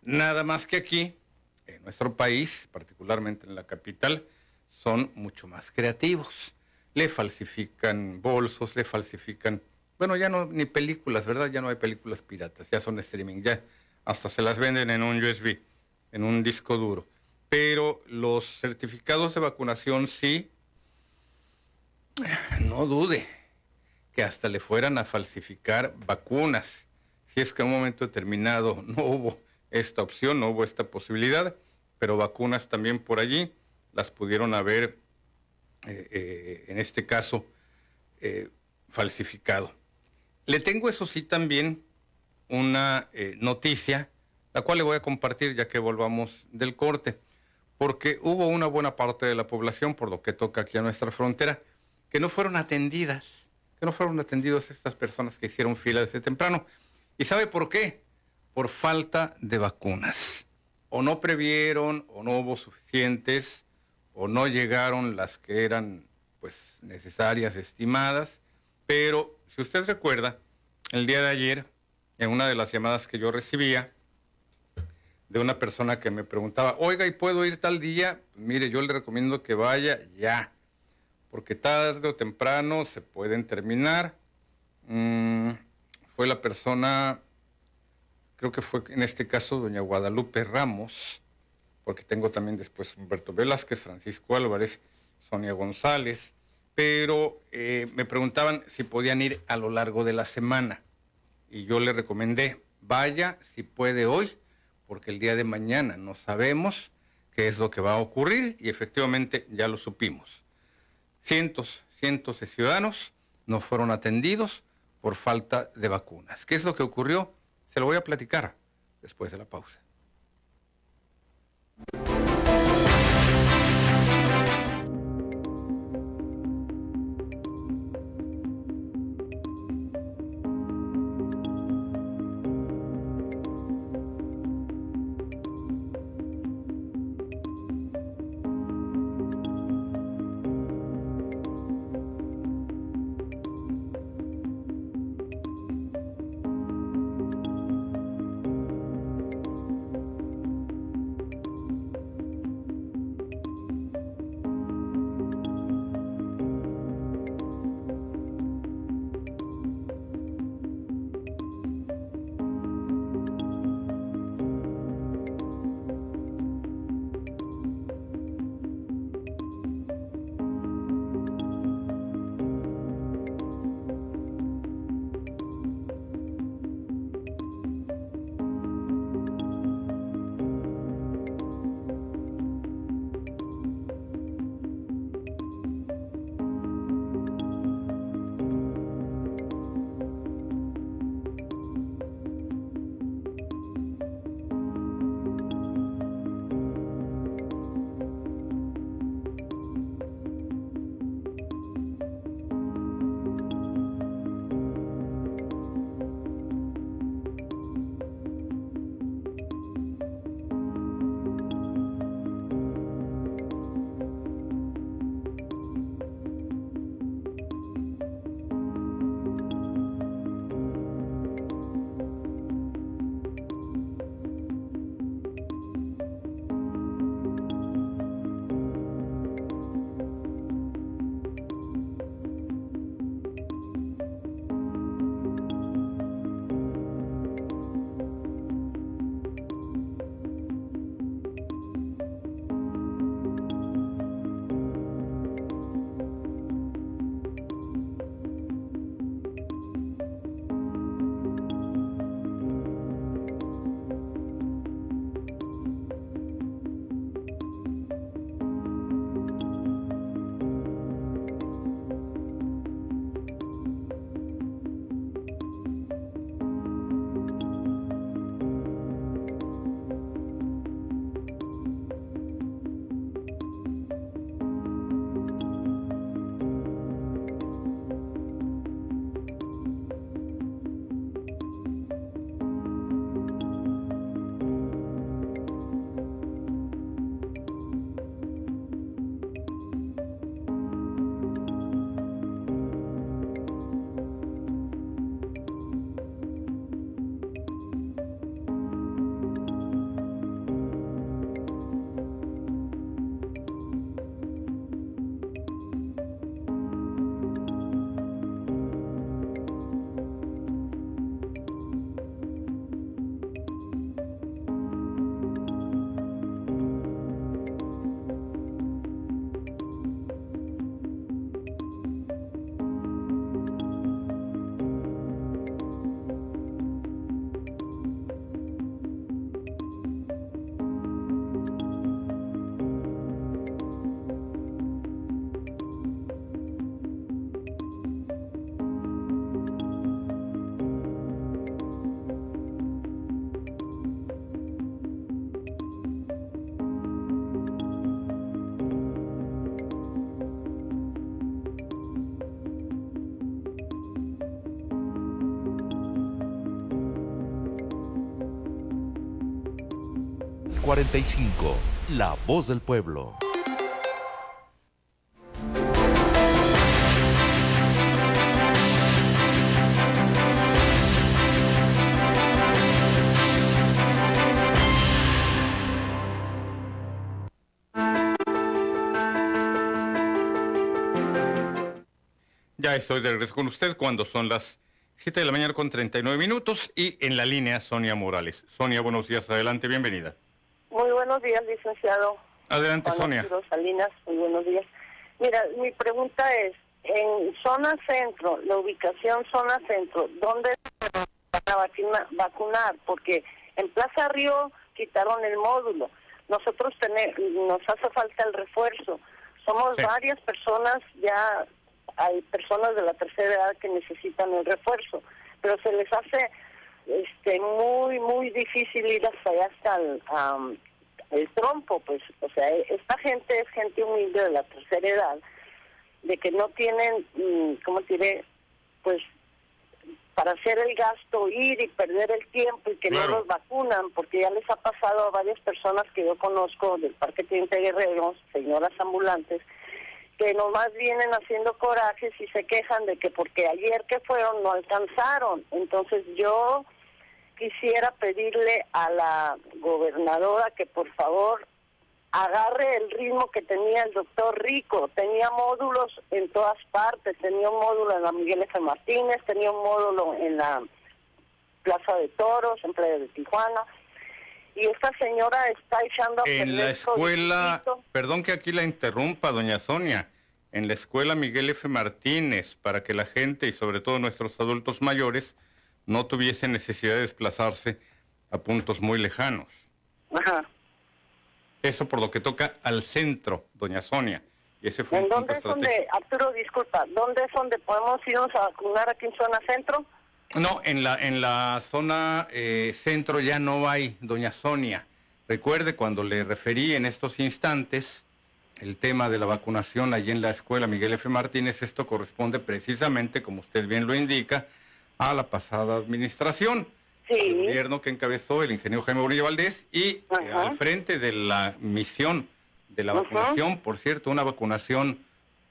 Nada más que aquí, en nuestro país, particularmente en la capital, son mucho más creativos. Le falsifican bolsos, le falsifican, bueno, ya no ni películas, ¿verdad? Ya no hay películas piratas, ya son streaming, ya hasta se las venden en un USB, en un disco duro. Pero los certificados de vacunación sí, no dude que hasta le fueran a falsificar vacunas. Si es que en un momento determinado no hubo esta opción, no hubo esta posibilidad, pero vacunas también por allí las pudieron haber, eh, eh, en este caso, eh, falsificado. Le tengo eso sí también una noticia, la cual le voy a compartir ya que volvamos del corte, porque hubo una buena parte de la población, por lo que toca aquí a nuestra frontera, que no fueron atendidas, que no fueron atendidas estas personas que hicieron fila desde temprano. ¿Y sabe por qué? Por falta de vacunas. O no previeron, o no hubo suficientes, o no llegaron las que eran pues necesarias, estimadas. Pero si usted recuerda, el día de ayer, en una de las llamadas que yo recibía, de una persona que me preguntaba, oiga, ¿y puedo ir tal día? Mire, yo le recomiendo que vaya ya, porque tarde o temprano se pueden terminar. Mm, fue la persona, creo que fue en este caso doña Guadalupe Ramos, porque tengo también después Humberto Velázquez, Francisco Álvarez, Sonia González, pero eh, me preguntaban si podían ir a lo largo de la semana. Y yo le recomendé, vaya si puede hoy, porque el día de mañana no sabemos qué es lo que va a ocurrir y efectivamente ya lo supimos. Cientos, cientos de ciudadanos no fueron atendidos por falta de vacunas. ¿Qué es lo que ocurrió? Se lo voy a platicar después de la pausa. La voz del pueblo. Ya estoy de regreso con usted cuando son las 7 de la mañana con 39 minutos y en la línea Sonia Morales. Sonia, buenos días, adelante, bienvenida. Buenos días, licenciado. Adelante, Sonia. Salinas, muy buenos días. Mira, mi pregunta es, en zona centro, la ubicación zona centro, ¿dónde van a vacunar? Porque en Plaza Río, quitaron el módulo. Nosotros tener, nos hace falta el refuerzo. Somos varias personas, ya hay personas de la tercera edad que necesitan el refuerzo, pero se les hace este muy, muy difícil ir hasta allá, hasta el, el trompo, pues, o sea, esta gente es gente humilde de la tercera edad, de que no tienen, mm, ¿cómo diré? Pues para hacer el gasto, ir y perder el tiempo y que no los vacunan, porque ya les ha pasado a varias personas que yo conozco del Parque Teniente Guerrero, señoras ambulantes, que nomás vienen haciendo corajes y se quejan de que porque ayer que fueron no alcanzaron. Entonces yo quisiera pedirle a la gobernadora que por favor agarre el ritmo que tenía el doctor Rico. Tenía módulos en todas partes. Tenía un módulo en la Miguel F. Martínez, tenía un módulo en la Plaza de Toros, en Playa de Tijuana. Y esta señora está echando a En la escuela, perdón que aquí la interrumpa, doña Sonia, en la escuela Miguel F. Martínez, para que la gente y sobre todo nuestros adultos mayores no tuviesen necesidad de desplazarse a puntos muy lejanos. Ajá. Eso por lo que toca al centro, doña Sonia. Y ese fue ¿En dónde es donde, Arturo, disculpa, dónde es donde podemos irnos a vacunar aquí en zona centro? No, en la, en la zona eh, centro ya no hay, doña Sonia. Recuerde cuando le referí en estos instantes el tema de la vacunación allí en la escuela Miguel F. Martínez, esto corresponde precisamente, como usted bien lo indica, a la pasada administración el gobierno que encabezó el ingeniero Jaime Bonilla Valdés y eh, al frente de la misión de la vacunación, por cierto, una vacunación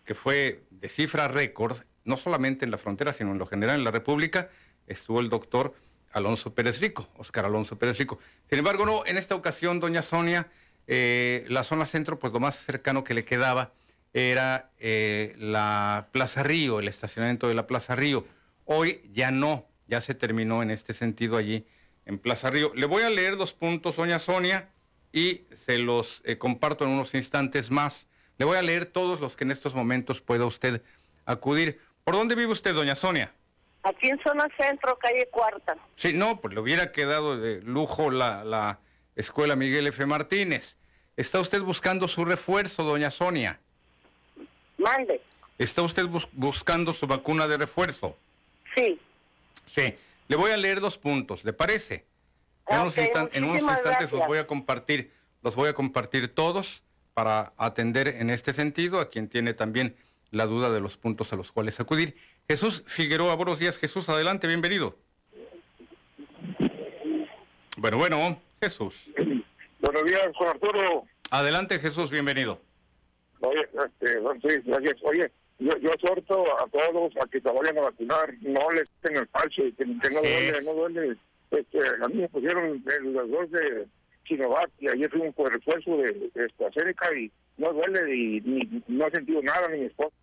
que fue de cifra récord, no solamente en la frontera, sino en lo general en la República, estuvo el doctor Alonso Pérez Rico, Oscar Alonso Pérez Rico. Sin embargo, no, en esta ocasión, doña Sonia, eh, la zona centro, pues lo más cercano que le quedaba era eh, la Plaza Río, el estacionamiento de la Plaza Río. Hoy ya no, ya se terminó en este sentido allí en Plaza Río. Le voy a leer dos puntos, doña Sonia, y se los eh, comparto en unos instantes más. Le voy a leer todos los que en estos momentos pueda usted acudir. ¿Por dónde vive usted, doña Sonia? Aquí en zona centro, calle cuarta. Sí, no, pues le hubiera quedado de lujo la, la escuela Miguel F. Martínez. ¿Está usted buscando su refuerzo, doña Sonia? Mande. ¿Está usted buscando su vacuna de refuerzo? Sí. Sí, le voy a leer dos puntos, ¿le parece? en, unos, instantes los voy a compartir, los voy a compartir todos para atender en este sentido a quien tiene también la duda de los puntos a los cuales acudir. Jesús Figueroa, buenos días. Jesús, adelante, bienvenido. Bueno, bueno, Jesús. Buenos días, Juan Arturo. Adelante, Jesús, bienvenido. Oye, este, sí, gracias. Oye, yo, yo exhorto a todos a que se vayan a vacunar, no les den el parche, que, no duele, no duele. Este, a mí me pusieron los dos de Sinovac y ayer fui un refuerzo de, de AstraZeneca y no duele y ni, no he sentido nada ni mi esposa.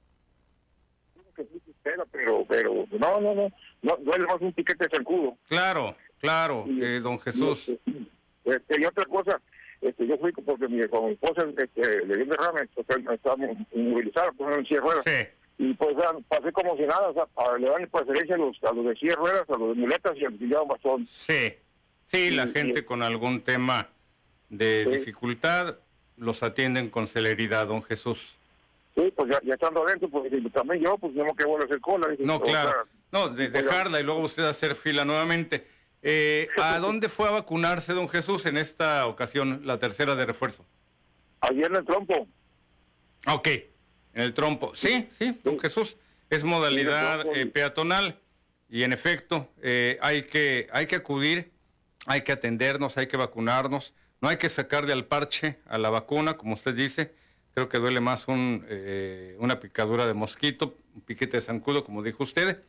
Pero, pero no, no, no, no duele más un piquete zancudo. Claro, claro, eh, don Jesús. Este, y otra cosa, este, yo fui porque mi, con mi esposa este, le dio derrame, estábamos inmovilizados, pues en silla ruedas. Sí. Y pues pasé como si nada, o sea, para, le dan preferencia a los, a los de silla ruedas, a los de muletas y al que bastón. Sí, sí, la gente con algún tema de dificultad los atienden con celeridad, don Jesús. Sí, pues ya, ya estando adentro, pues también yo, pues tengo que volver a hacer cola. no, claro. no, de, dejarla y luego usted hacer fila nuevamente. Eh, ¿A dónde fue a vacunarse, don Jesús, en esta ocasión, la tercera de refuerzo? Ayer en el trompo. Ok, en el trompo. Sí, sí, don Jesús, es modalidad eh, peatonal y en efecto eh, hay, que, hay que acudir, hay que atendernos, hay que vacunarnos, no hay que sacar de al parche a la vacuna, como usted dice, creo que duele más un, una picadura de mosquito, un piquete de zancudo, como dijo usted,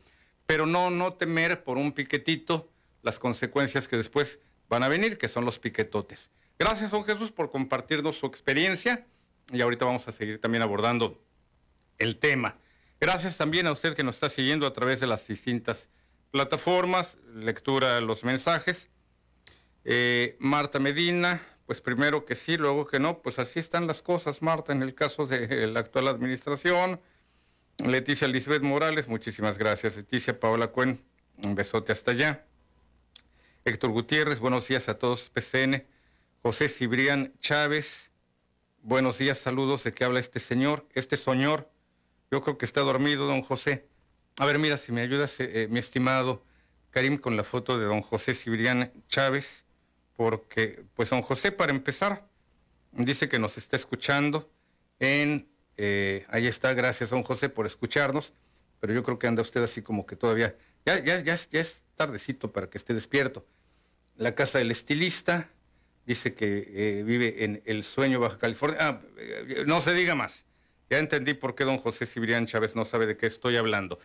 pero no, no temer por un piquetito las consecuencias que después van a venir, que son los piquetotes. Gracias, don Jesús, por compartirnos su experiencia y ahorita vamos a seguir también abordando el tema. Gracias también a usted que nos está siguiendo a través de las distintas plataformas, lectura de los mensajes. Eh, Marta Medina, pues primero que sí, luego que no, pues así están las cosas, Marta, en el caso de la actual administración. Leticia Lisbeth Morales, muchísimas gracias. Leticia Paola Cuen, un besote hasta allá. Héctor Gutiérrez, buenos días a todos, PCN. José Cibrián Chávez. Buenos días, saludos. ¿De qué habla este señor? Este señor, yo creo que está dormido, don José. A ver, mira, si me ayudas, eh, eh, mi estimado Karim, con la foto de don José Cibrián Chávez, porque, pues, don José, para empezar, dice que nos está escuchando en. Eh, ahí está, gracias, don José, por escucharnos, pero yo creo que anda usted así como que todavía. Ya, ya, ya, ya es tardecito para que esté despierto. La casa del estilista, dice que eh, vive en El Sueño, Baja California. Ah, eh, no se diga más. Ya entendí por qué don José Cibrián Chávez no sabe de qué estoy hablando.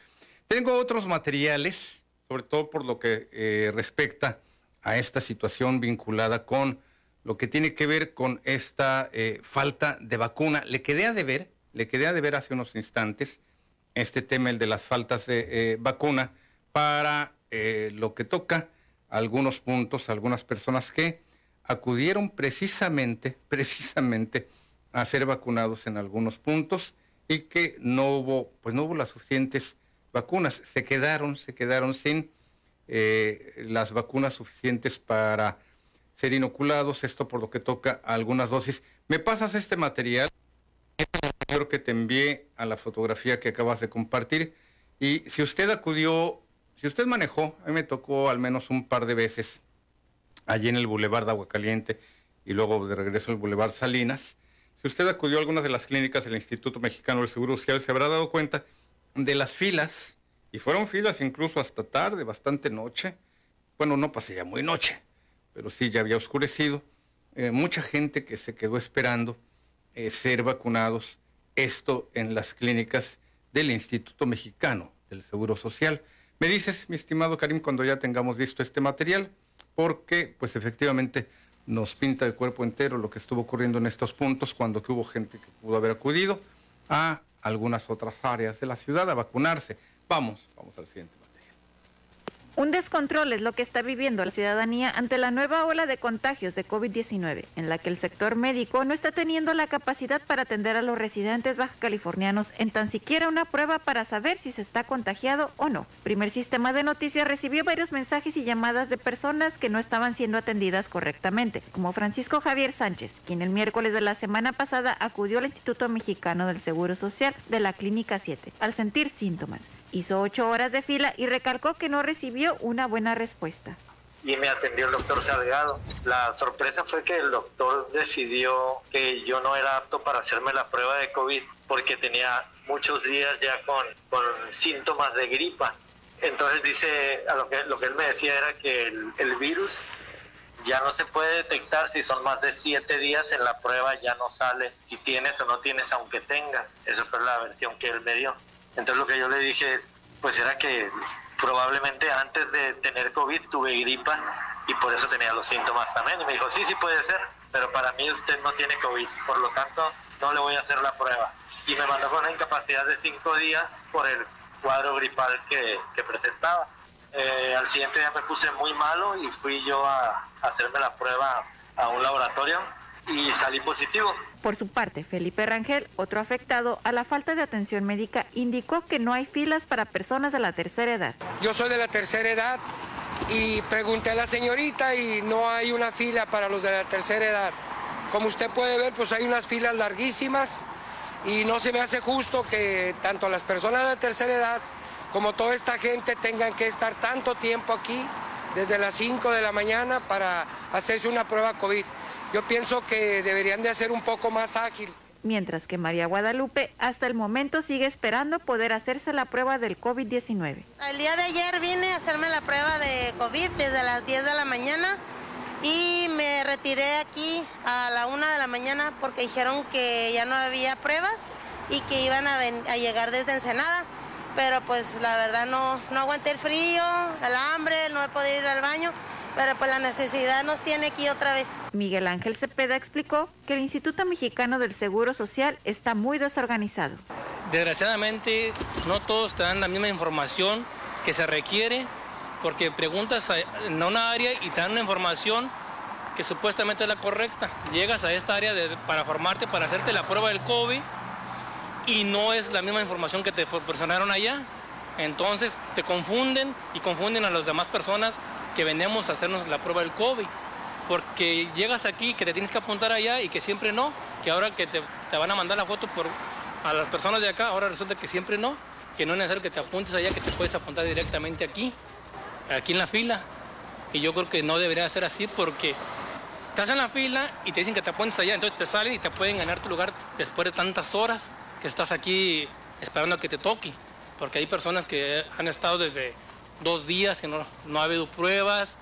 Tengo otros materiales, sobre todo por lo que eh, respecta a esta situación vinculada con lo que tiene que ver con esta falta de vacuna. Le quedé a deber, le quedé a deber hace unos instantes este tema, el de las faltas de vacuna, para lo que toca algunos puntos, algunas personas que acudieron precisamente, precisamente a ser vacunados en algunos puntos y que no hubo, pues no hubo las suficientes vacunas. Se quedaron, se quedaron sin eh, las vacunas suficientes para ser inoculados. Esto por lo que toca a algunas dosis. ¿Me pasas este material? Que te envié a la fotografía que acabas de compartir. Y si usted acudió, si usted manejó, a mí me tocó al menos un par de veces allí en el Boulevard de Aguacaliente y luego de regreso al Boulevard Salinas. Si usted acudió a algunas de las clínicas del Instituto Mexicano del Seguro Social, se habrá dado cuenta de las filas, y fueron filas incluso hasta tarde, bastante noche. Bueno, no pasé ya muy noche, pero sí ya había oscurecido. Eh, mucha gente que se quedó esperando eh, ser vacunados, esto en las clínicas del Instituto Mexicano del Seguro Social. Me dices, mi estimado Karim, cuando ya tengamos visto este material, porque pues efectivamente nos pinta el cuerpo entero lo que estuvo ocurriendo en estos puntos cuando que hubo gente que pudo haber acudido a algunas otras áreas de la ciudad a vacunarse. Vamos, vamos al siguiente. Un descontrol es lo que está viviendo la ciudadanía ante la nueva ola de contagios de COVID-19, en la que el sector médico no está teniendo la capacidad para atender a los residentes baja californianos en tan siquiera una prueba para saber si se está contagiado o no. Primer Sistema de Noticias recibió varios mensajes y llamadas de personas que no estaban siendo atendidas correctamente, como Francisco Javier Sánchez, quien el miércoles de la semana pasada acudió al Instituto Mexicano del Seguro Social de la Clínica 7 al sentir síntomas. Hizo ocho horas de fila y recalcó que no recibió una buena respuesta. Y me atendió el doctor Salgado. La sorpresa fue que el doctor decidió que yo no era apto para hacerme la prueba de COVID porque tenía muchos días ya con, con síntomas de gripa. Entonces dice, a lo que, lo que él me decía era que el, el virus ya no se puede detectar si son más de siete días en la prueba, ya no sale si tienes o no tienes, aunque tengas. Esa fue la versión que él me dio. Entonces lo que yo le dije, pues era que probablemente antes de tener COVID tuve gripa y por eso tenía los síntomas también. Y me dijo, sí, sí puede ser, pero para mí usted no tiene COVID, por lo tanto no le voy a hacer la prueba. Y me mandó con una incapacidad de cinco días por el cuadro gripal que, presentaba. Eh, al siguiente día me puse muy malo y fui yo a hacerme la prueba a un laboratorio y salí positivo. Por su parte, Felipe Rangel, otro afectado a la falta de atención médica, indicó que no hay filas para personas de la tercera edad. Yo soy de la tercera edad y pregunté a la señorita y no hay una fila para los de la tercera edad. Como usted puede ver, pues hay unas filas larguísimas y no se me hace justo que tanto las personas de la tercera edad como toda esta gente tengan que estar tanto tiempo aquí, desde las 5 de la mañana, para hacerse una prueba COVID. Yo pienso que deberían de hacer un poco más ágil. Mientras que María Guadalupe hasta el momento sigue esperando poder hacerse la prueba del COVID-19. El día de ayer vine a hacerme la prueba de COVID desde las 10 de la mañana y me retiré aquí a la 1 de la mañana porque dijeron que ya no había pruebas y que iban a, llegar desde Ensenada. Pero pues la verdad no, no aguanté el frío, el hambre, no he podido ir al baño pero pues la necesidad nos tiene aquí otra vez. Miguel Ángel Cepeda explicó que el Instituto Mexicano del Seguro Social está muy desorganizado. Desgraciadamente no todos te dan la misma información que se requiere porque preguntas en una área y te dan una información que supuestamente es la correcta. Llegas a esta área para formarte, para hacerte la prueba del COVID y no es la misma información que te proporcionaron allá. Entonces te confunden y confunden a las demás personas que venimos a hacernos la prueba del COVID. porque llegas aquí que te tienes que apuntar allá y que siempre no, que ahora que te, te van a mandar la foto por, a las personas de acá, ahora resulta que siempre no, que no es necesario que te apuntes allá, que te puedes apuntar directamente aquí, aquí en la fila. Y yo creo que no debería ser así porque estás en la fila y te dicen que te apuntes allá, entonces te salen y te pueden ganar tu lugar después de tantas horas que estás aquí esperando a que te toque. Porque hay personas que han estado desde dos días que no, no ha habido pruebas.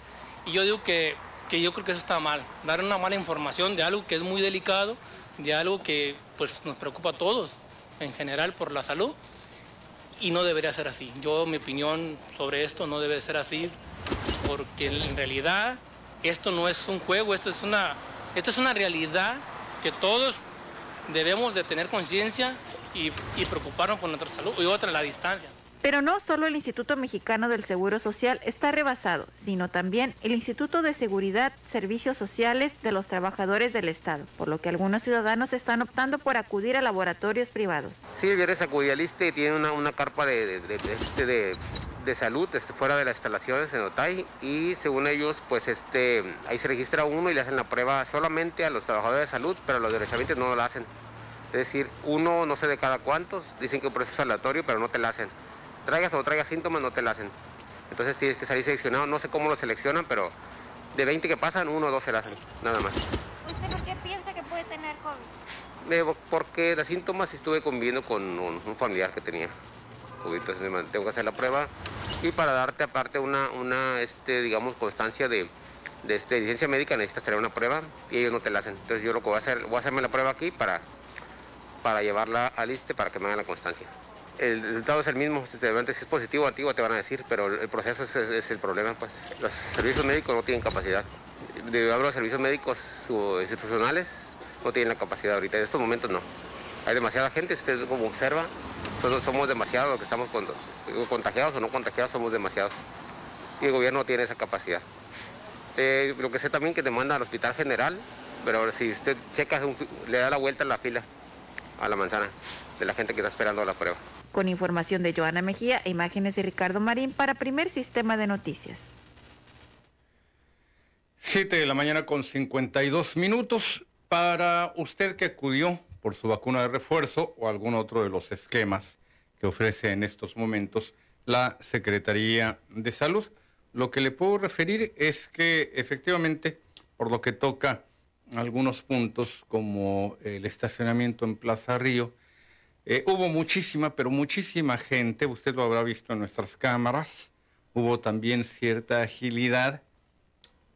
Y yo digo que, que yo creo que eso está mal. Dar una mala información de algo que es muy delicado, de algo que pues nos preocupa a todos en general por la salud y no debería ser así. Yo, mi opinión sobre esto no debe ser así, porque en realidad esto no es un juego, esto es una, esto es una realidad que todos debemos de tener conciencia y, y preocuparnos por nuestra salud y otra, la distancia. Pero no solo el Instituto Mexicano del Seguro Social está rebasado, sino también el Instituto de Seguridad, Servicios Sociales de los Trabajadores del Estado, por lo que algunos ciudadanos están optando por acudir a laboratorios privados. Sí, vienes acudí al y tiene una, una carpa de, de, de, este, de, de salud este, fuera de las instalaciones en Otay y según ellos, pues este, ahí se registra uno y le hacen la prueba solamente a los trabajadores de salud, pero a los derechamente no lo hacen. Es decir, uno no sé de cada cuántos, dicen que un proceso aleatorio, pero no te la hacen traigas o no traigas síntomas, no te la hacen. Entonces tienes que salir seleccionado, no sé cómo lo seleccionan, pero de 20 que pasan, uno o dos se la hacen, nada más. ¿Usted por qué piensa que puede tener COVID? Eh, porque los síntomas estuve conviviendo con un, un familiar que tenía COVID, entonces me tengo que hacer la prueba y para darte aparte una, una este, digamos, constancia de, de este, licencia médica necesitas traer una prueba y ellos no te la hacen. Entonces yo lo que voy a hacer, voy a hacerme la prueba aquí para, para llevarla al ISTE para que me hagan la constancia el resultado es el mismo, si es positivo antiguo te van a decir, pero el proceso es, el problema, pues. Los servicios médicos no tienen capacidad. De hablo de servicios médicos institucionales, no tienen la capacidad ahorita, en estos momentos no. Hay demasiada gente, usted como observa, somos demasiados los que estamos contagiados o no contagiados, somos demasiados. Y el gobierno no tiene esa capacidad. Eh, lo que sé también que te manda al hospital general, pero si usted checa, le da la vuelta a la fila, a la manzana, de la gente que está esperando la prueba. Con información de Joana Mejía e imágenes de Ricardo Marín para Primer Sistema de Noticias. Siete de la mañana con 52 minutos. Para usted que acudió por su vacuna de refuerzo o algún otro de los esquemas que ofrece en estos momentos la Secretaría de Salud, lo que le puedo referir es que efectivamente, por lo que toca algunos puntos como el estacionamiento en Plaza Río, eh, hubo muchísima, pero muchísima gente, usted lo habrá visto en nuestras cámaras, hubo también cierta agilidad.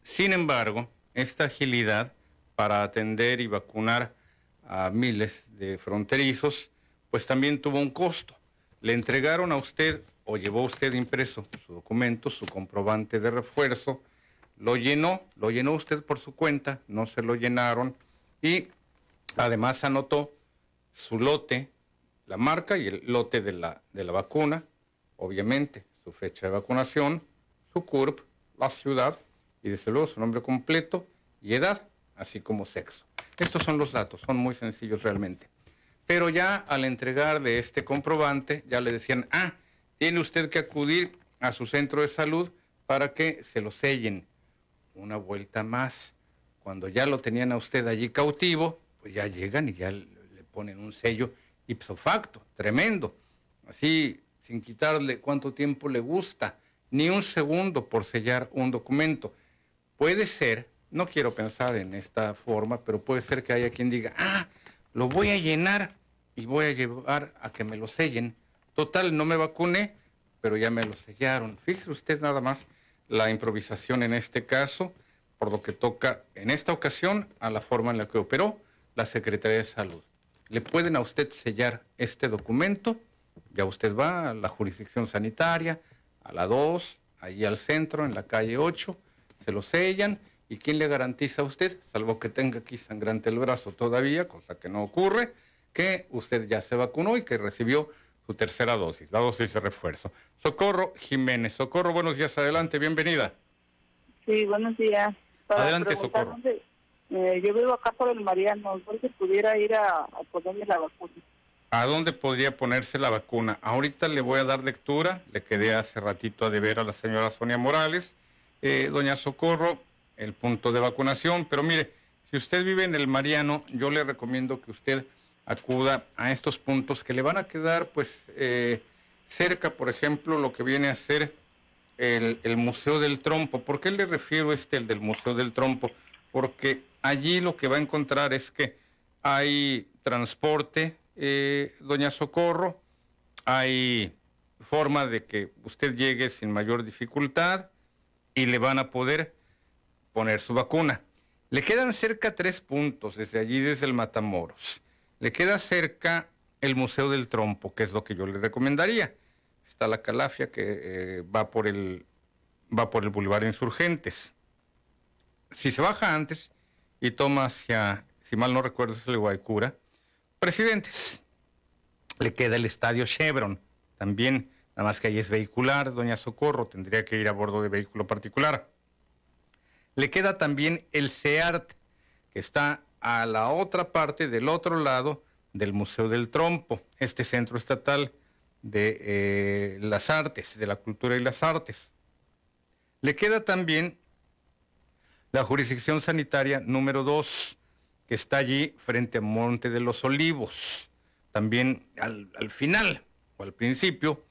Sin embargo, esta agilidad para atender y vacunar a miles de fronterizos, pues también tuvo un costo. Le entregaron a usted o llevó usted impreso su documento, su comprobante de refuerzo, lo llenó, lo llenó usted por su cuenta, no se lo llenaron y además anotó su lote la marca y el lote de la, de la vacuna, obviamente su fecha de vacunación, su CURP, la ciudad y desde luego su nombre completo y edad, así como sexo. Estos son los datos, son muy sencillos realmente. Pero ya al entregarle este comprobante, ya le decían, ah, tiene usted que acudir a su centro de salud para que se lo sellen. Una vuelta más. Cuando ya lo tenían a usted allí cautivo, pues ya llegan y ya le ponen un sello ipso facto, tremendo. Así, sin quitarle cuánto tiempo le gusta, ni un segundo por sellar un documento. Puede ser, no quiero pensar en esta forma, pero puede ser que haya quien diga, ah, lo voy a llenar y voy a llevar a que me lo sellen. Total, no me vacuné, pero ya me lo sellaron. Fíjese usted nada más la improvisación en este caso, por lo que toca en esta ocasión a la forma en la que operó la Secretaría de Salud le pueden a usted sellar este documento, ya usted va a la jurisdicción sanitaria, a la 2, ahí al centro, en la calle 8, se lo sellan y ¿quién le garantiza a usted, salvo que tenga aquí sangrante el brazo todavía, cosa que no ocurre, que usted ya se vacunó y que recibió su tercera dosis, la dosis de refuerzo. Socorro Jiménez. Socorro, buenos días, adelante, bienvenida. Sí, buenos días. adelante, Socorro. Eh, yo vivo acá por el Mariano, ¿dónde pudiera ir a, ponerme la vacuna? ¿A dónde podría ponerse la vacuna? Ahorita le voy a dar lectura, le quedé hace ratito a deber a la señora Sonia Morales. Eh, doña Socorro, el punto de vacunación. Pero mire, si usted vive en el Mariano, yo le recomiendo que usted acuda a estos puntos que le van a quedar pues eh, cerca, por ejemplo, lo que viene a ser el, el, Museo del Trompo. ¿Por qué le refiero este, el del Museo del Trompo? Porque allí lo que va a encontrar es que hay transporte, eh, doña Socorro, hay forma de que usted llegue sin mayor dificultad y le van a poder poner su vacuna. Le quedan cerca tres puntos desde allí, desde el Matamoros. Le queda cerca el Museo del Trompo, que es lo que yo le recomendaría. Está la Calafia que eh, va por el va por el Boulevard Insurgentes. Si se baja antes y toma hacia, si mal no recuerdo, es el Guaycura, Presidentes. Le queda el Estadio Chevron, también, nada más que ahí es vehicular, Doña Socorro, tendría que ir a bordo de vehículo particular. Le queda también el CEART, que está a la otra parte, del otro lado del Museo del Trompo, este centro estatal de eh, las artes, de la cultura y las artes. Le queda también la jurisdicción sanitaria número 2, que está allí frente a Monte de los Olivos, también al, al final o al principio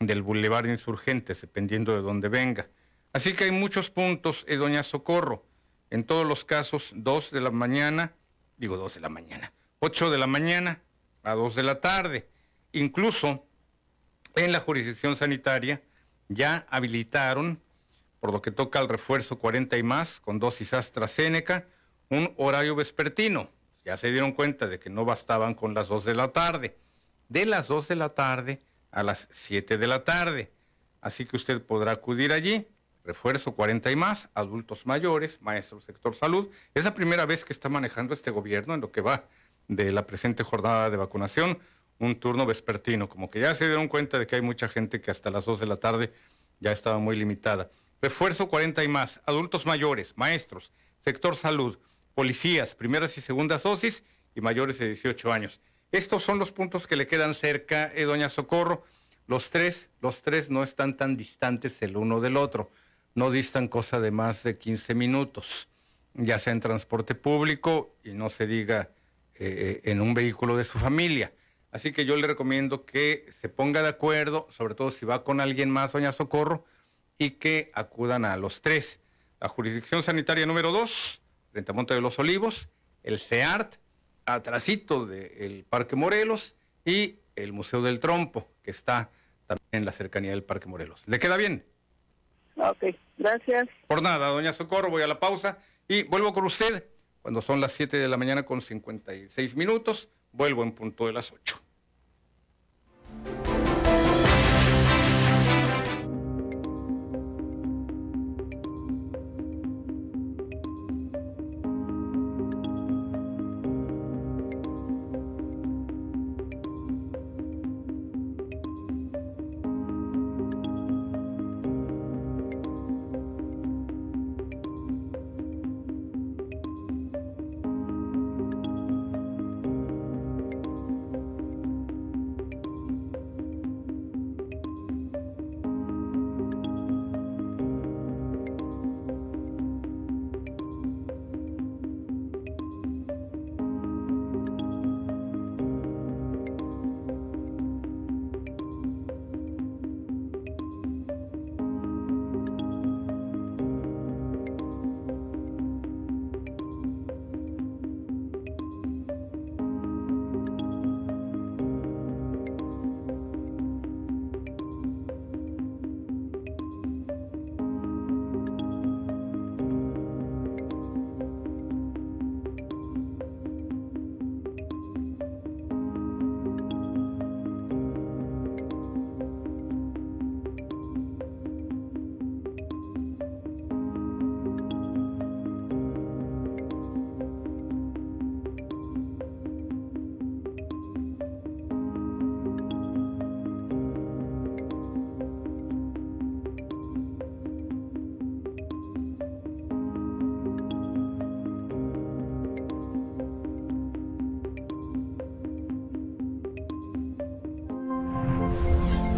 del Boulevard Insurgentes, dependiendo de dónde venga. Así que hay muchos puntos, eh, doña Socorro. En todos los casos, 2 de la mañana, digo 2 de la mañana, 8 de la mañana a 2 de la tarde. Incluso en la jurisdicción sanitaria ya habilitaron, por lo que toca al refuerzo 40 y más, con dosis AstraZeneca, un horario vespertino. Ya se dieron cuenta de que no bastaban con las 2 de la tarde. De las 2 de la tarde a las 7 de la tarde. Así que usted podrá acudir allí refuerzo 40 y más, adultos mayores, maestros sector salud. Es la primera vez que está manejando este gobierno en lo que va de la presente jornada de vacunación, un turno vespertino, como que ya se dieron cuenta de que hay mucha gente que hasta las 2 de la tarde ya estaba muy limitada. Refuerzo 40 y más, adultos mayores, maestros, sector salud, policías, primeras y segundas dosis y mayores de 18 años. Estos son los puntos que le quedan cerca, eh, doña Socorro. Los tres, los tres no están tan distantes el uno del otro no distan cosa de más de 15 minutos, ya sea en transporte público y no se diga eh, en un vehículo de su familia. Así que yo le recomiendo que se ponga de acuerdo, sobre todo si va con alguien más, doña Socorro, y que acudan a los tres. La jurisdicción sanitaria número dos, frente a Monte de los Olivos, el CEART, atrasito del Parque Morelos, y el Museo del Trompo, que está también en la cercanía del Parque Morelos. ¿Le queda bien? Ok, gracias. Por nada, doña Socorro, voy a la pausa y vuelvo con usted cuando son las 7 de la mañana con 56 minutos. Vuelvo en punto de las 8.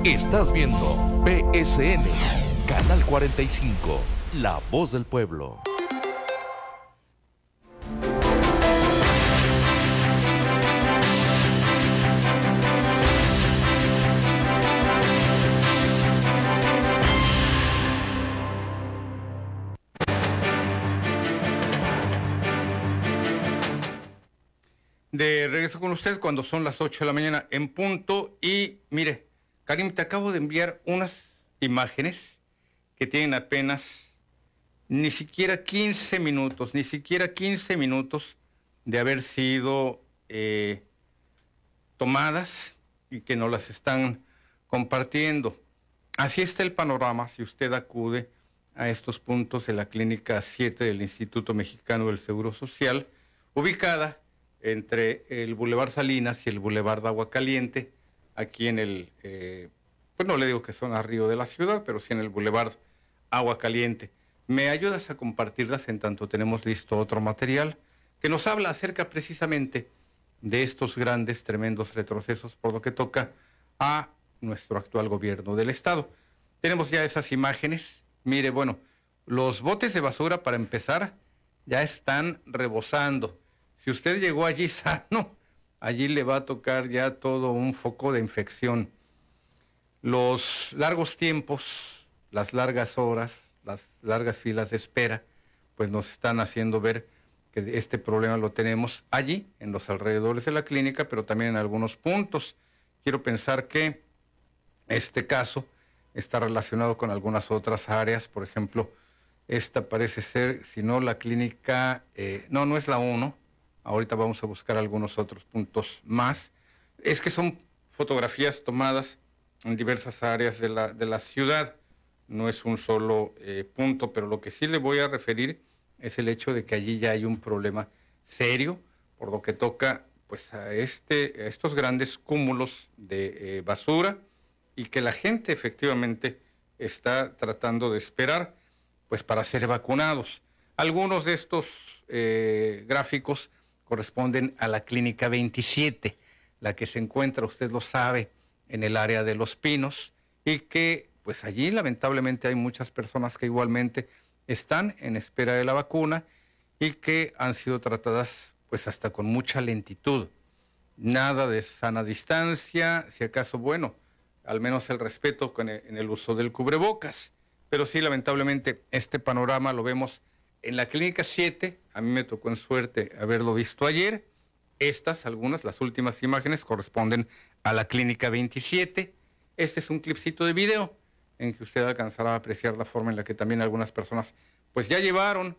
Estás viendo PSN, Canal 45, La Voz del Pueblo. De regreso con ustedes cuando son las 8 de la mañana en punto y mire, Karim, te acabo de enviar unas imágenes que tienen apenas ni siquiera 15 minutos, ni siquiera 15 minutos de haber sido eh, tomadas y que nos las están compartiendo. Así está el panorama si usted acude a estos puntos de la Clínica 7 del Instituto Mexicano del Seguro Social, ubicada entre el Boulevard Salinas y el Boulevard Agua Caliente, aquí en el, eh, pues no le digo que son arriba de la ciudad, pero sí en el Boulevard Agua Caliente. ¿Me ayudas a compartirlas en tanto tenemos listo otro material que nos habla acerca precisamente de estos grandes, tremendos retrocesos por lo que toca a nuestro actual gobierno del Estado? Tenemos ya esas imágenes. Mire, bueno, los botes de basura, para empezar, ya están rebosando si usted llegó allí sano, allí le va a tocar ya todo un foco de infección. Los largos tiempos, las largas horas, las largas filas de espera, pues nos están haciendo ver que este problema lo tenemos allí, en los alrededores de la clínica, pero también en algunos puntos. Quiero pensar que este caso está relacionado con algunas otras áreas, por ejemplo, esta parece ser, si no la clínica, eh, no, no es la 1, Ahorita vamos a buscar algunos otros puntos más. Es que son fotografías tomadas en diversas áreas de la, de la ciudad. No es un solo eh, punto, pero lo que sí le voy a referir es el hecho de que allí ya hay un problema serio, por lo que toca pues a, este, a estos grandes cúmulos de eh, basura y que la gente efectivamente está tratando de esperar pues para ser vacunados. Algunos de estos eh, gráficos corresponden a la Clínica 27, la que se encuentra, usted lo sabe, en el área de Los Pinos, y que pues allí lamentablemente hay muchas personas que igualmente están en espera de la vacuna y que han sido tratadas pues hasta con mucha lentitud. Nada de sana distancia, si acaso bueno, al menos el respeto con en el uso del cubrebocas. Pero sí, lamentablemente, este panorama lo vemos en la clínica 7, a mí me tocó en suerte haberlo visto ayer. Estas, algunas, las últimas imágenes corresponden a la clínica 27. Este es un clipcito de video en que usted alcanzará a apreciar la forma en la que también algunas personas pues ya llevaron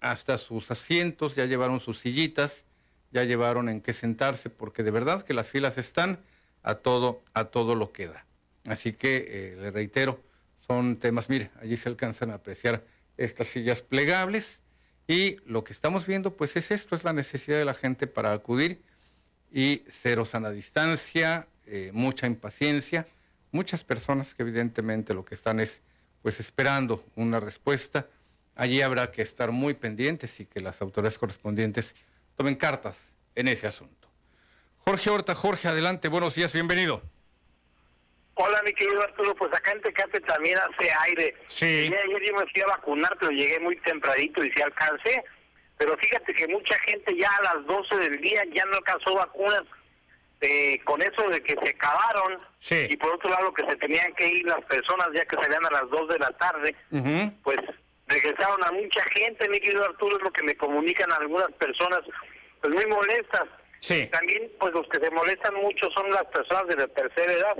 hasta sus asientos, ya llevaron sus sillitas, ya llevaron en qué sentarse, porque de verdad que las filas están a todo, a todo lo que da. Así que eh, le reitero, son temas, mire, allí se alcanzan a apreciar estas sillas plegables y lo que estamos viendo pues es esto, es la necesidad de la gente para acudir y cero sana distancia, eh, mucha impaciencia, muchas personas que evidentemente lo que están es pues esperando una respuesta. Allí habrá que estar muy pendientes y que las autoridades correspondientes tomen cartas en ese asunto. Jorge Horta, Jorge, adelante, buenos días, bienvenido. Hola, mi querido Arturo, pues acá en Tecate también hace aire. Sí. ayer yo me fui a vacunar, pero llegué muy tempranito y sí alcancé. Pero fíjate que mucha gente ya a las 12 del día ya no alcanzó vacunas. Eh, con eso de que se acabaron sí. y por otro lado que se tenían que ir las personas ya que salían a las 2 de la tarde, pues regresaron a mucha gente, mi querido Arturo, es lo que me comunican algunas personas, pues muy molestas. Sí. También, pues los que se molestan mucho son las personas de la tercera edad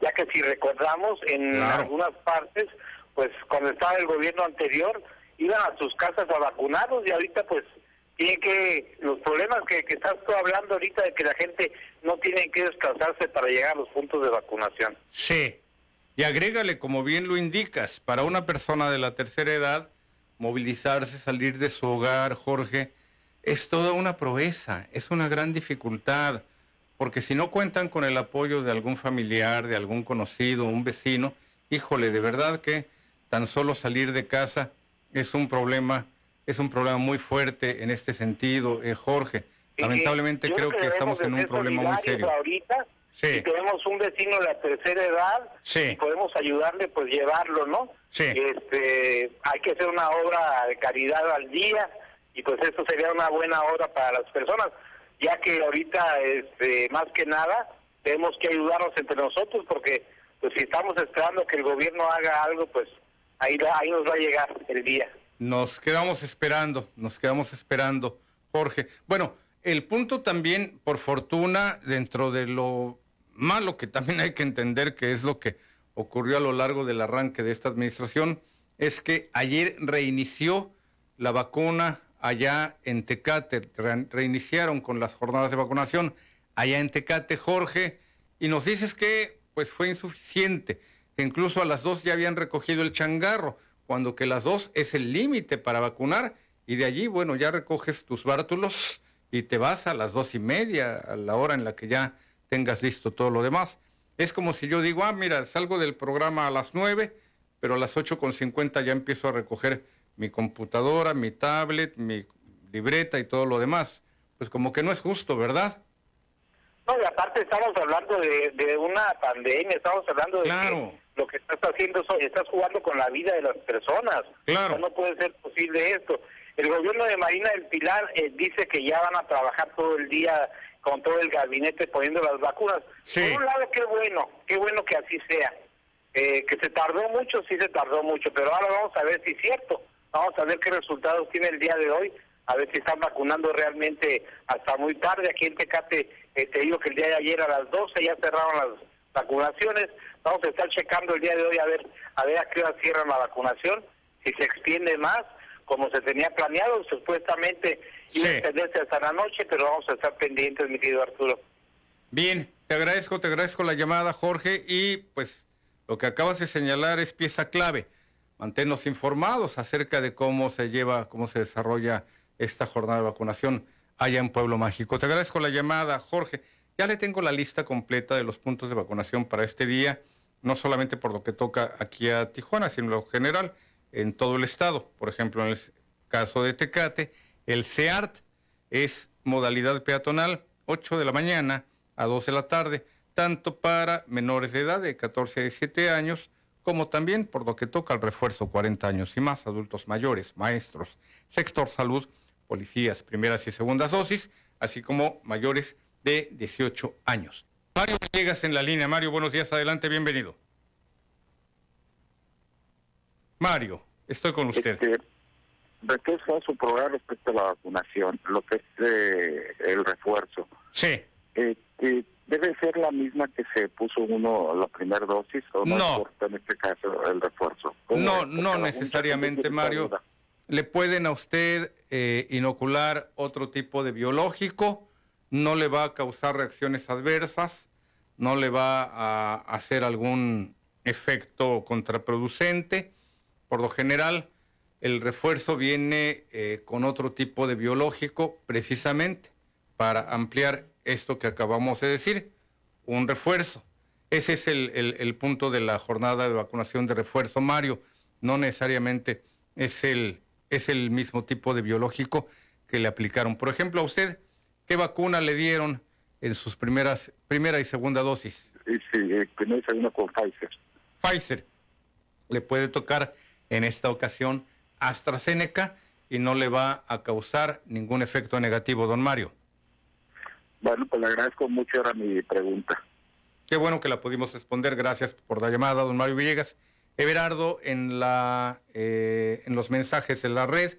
ya que si recordamos en algunas partes, pues cuando estaba el gobierno anterior, iban a sus casas a vacunarlos y ahorita pues tiene que, los problemas que, que estás tú hablando ahorita de que la gente no tiene que descansarse para llegar a los puntos de vacunación. Sí, y agrégale, como bien lo indicas, para una persona de la tercera edad, movilizarse, salir de su hogar, Jorge, es toda una proeza, es una gran dificultad porque si no cuentan con el apoyo de algún familiar, de algún conocido, un vecino, híjole, de verdad que tan solo salir de casa es un problema, es un problema muy fuerte en este sentido, eh, Jorge. Lamentablemente creo que, estamos en un problema muy serio. Ahorita, sí. Si tenemos un vecino de la tercera edad, sí. y podemos ayudarle, pues llevarlo, ¿no? Sí. Este, hay que hacer una obra de caridad al día y pues eso sería una buena obra para las personas ya que ahorita, este, más que nada, tenemos que ayudarnos entre nosotros porque pues si estamos esperando que el gobierno haga algo, pues ahí, ahí nos va a llegar el día. Nos quedamos esperando, nos quedamos esperando, Jorge. Bueno, el punto también, por fortuna, dentro de lo malo que también hay que entender que es lo que ocurrió a lo largo del arranque de esta administración, es que ayer reinició la vacuna allá en Tecate, reiniciaron con las jornadas de vacunación allá en Tecate, Jorge, y nos dices que pues fue insuficiente, que incluso a las dos ya habían recogido el changarro, cuando que las dos es el límite para vacunar, y de allí, bueno, ya recoges tus bártulos y te vas a las dos y media, a la hora en la que ya tengas listo todo lo demás. Es como si yo digo, ah, mira, salgo del programa a las nueve, pero a las ocho con cincuenta ya empiezo a recoger mi computadora, mi tablet, mi libreta y todo lo demás. Pues como que no es justo, ¿verdad? No, y aparte estamos hablando de, una pandemia, estamos hablando de que lo que estás haciendo, es, estás jugando con la vida de las personas. Claro. No, puede ser posible esto. El gobierno de Marina del Pilar eh, dice que ya van a trabajar todo el día con todo el gabinete poniendo las vacunas. Por un lado, qué bueno, qué bueno que así sea. Eh, que se tardó mucho, sí se tardó mucho, pero ahora vamos a ver si es cierto. Vamos a ver qué resultados tiene el día de hoy, a ver si están vacunando realmente hasta muy tarde. Aquí en Tecate, eh, te digo que el día de ayer a las 12 ya cerraron las vacunaciones. Vamos a estar checando el día de hoy a ver a ver a qué hora cierran la vacunación, si se extiende más, como se tenía planeado, supuestamente iba a extenderse hasta la noche, pero vamos a estar pendientes, mi querido Arturo. Bien, te agradezco, te agradezco la llamada, Jorge, y pues lo que acabas de señalar es pieza clave manténnos informados acerca de cómo se lleva, cómo se desarrolla esta jornada de vacunación allá en Pueblo Mágico. Te agradezco la llamada, Jorge. Ya le tengo la lista completa de los puntos de vacunación para este día, no solamente por lo que toca aquí a Tijuana, sino en lo general en todo el estado. Por ejemplo, en el caso de Tecate, el CEART es modalidad peatonal, 8 de la mañana a 2 de la tarde, tanto para menores de edad de 14 a 17 años, como también por lo que toca al refuerzo 40 años y más, adultos mayores, maestros, sector salud, policías, primeras y segundas dosis, así como mayores de 18 años. Mario llegas en la línea. Mario, buenos días, adelante, bienvenido. Mario, estoy con usted. Este, ¿De qué fue su programa respecto a la vacunación? Lo que es eh, el refuerzo. Sí. Este, ¿Debe ser la misma que se puso uno la primera dosis o no, importa en este caso el refuerzo? No, no necesariamente, Mario. Le pueden a usted eh, inocular otro tipo de biológico, no le va a causar reacciones adversas, no le va a hacer algún efecto contraproducente. Por lo general, el refuerzo viene eh, con otro tipo de biológico precisamente para ampliar esto que acabamos de decir, un refuerzo. Ese es el, punto de la jornada de vacunación de refuerzo, Mario. No necesariamente es el, es el mismo tipo de biológico que le aplicaron. Por ejemplo, a usted, ¿qué vacuna le dieron en sus primeras, primera y segunda dosis? Sí, primera y segunda con Pfizer. Pfizer. Le puede tocar en esta ocasión AstraZeneca y no le va a causar ningún efecto negativo, don Mario. Bueno, pues le agradezco mucho, era mi pregunta. Qué bueno que la pudimos responder, gracias por la llamada, don Mario Villegas. Everardo, en, la, eh, en los mensajes de la red,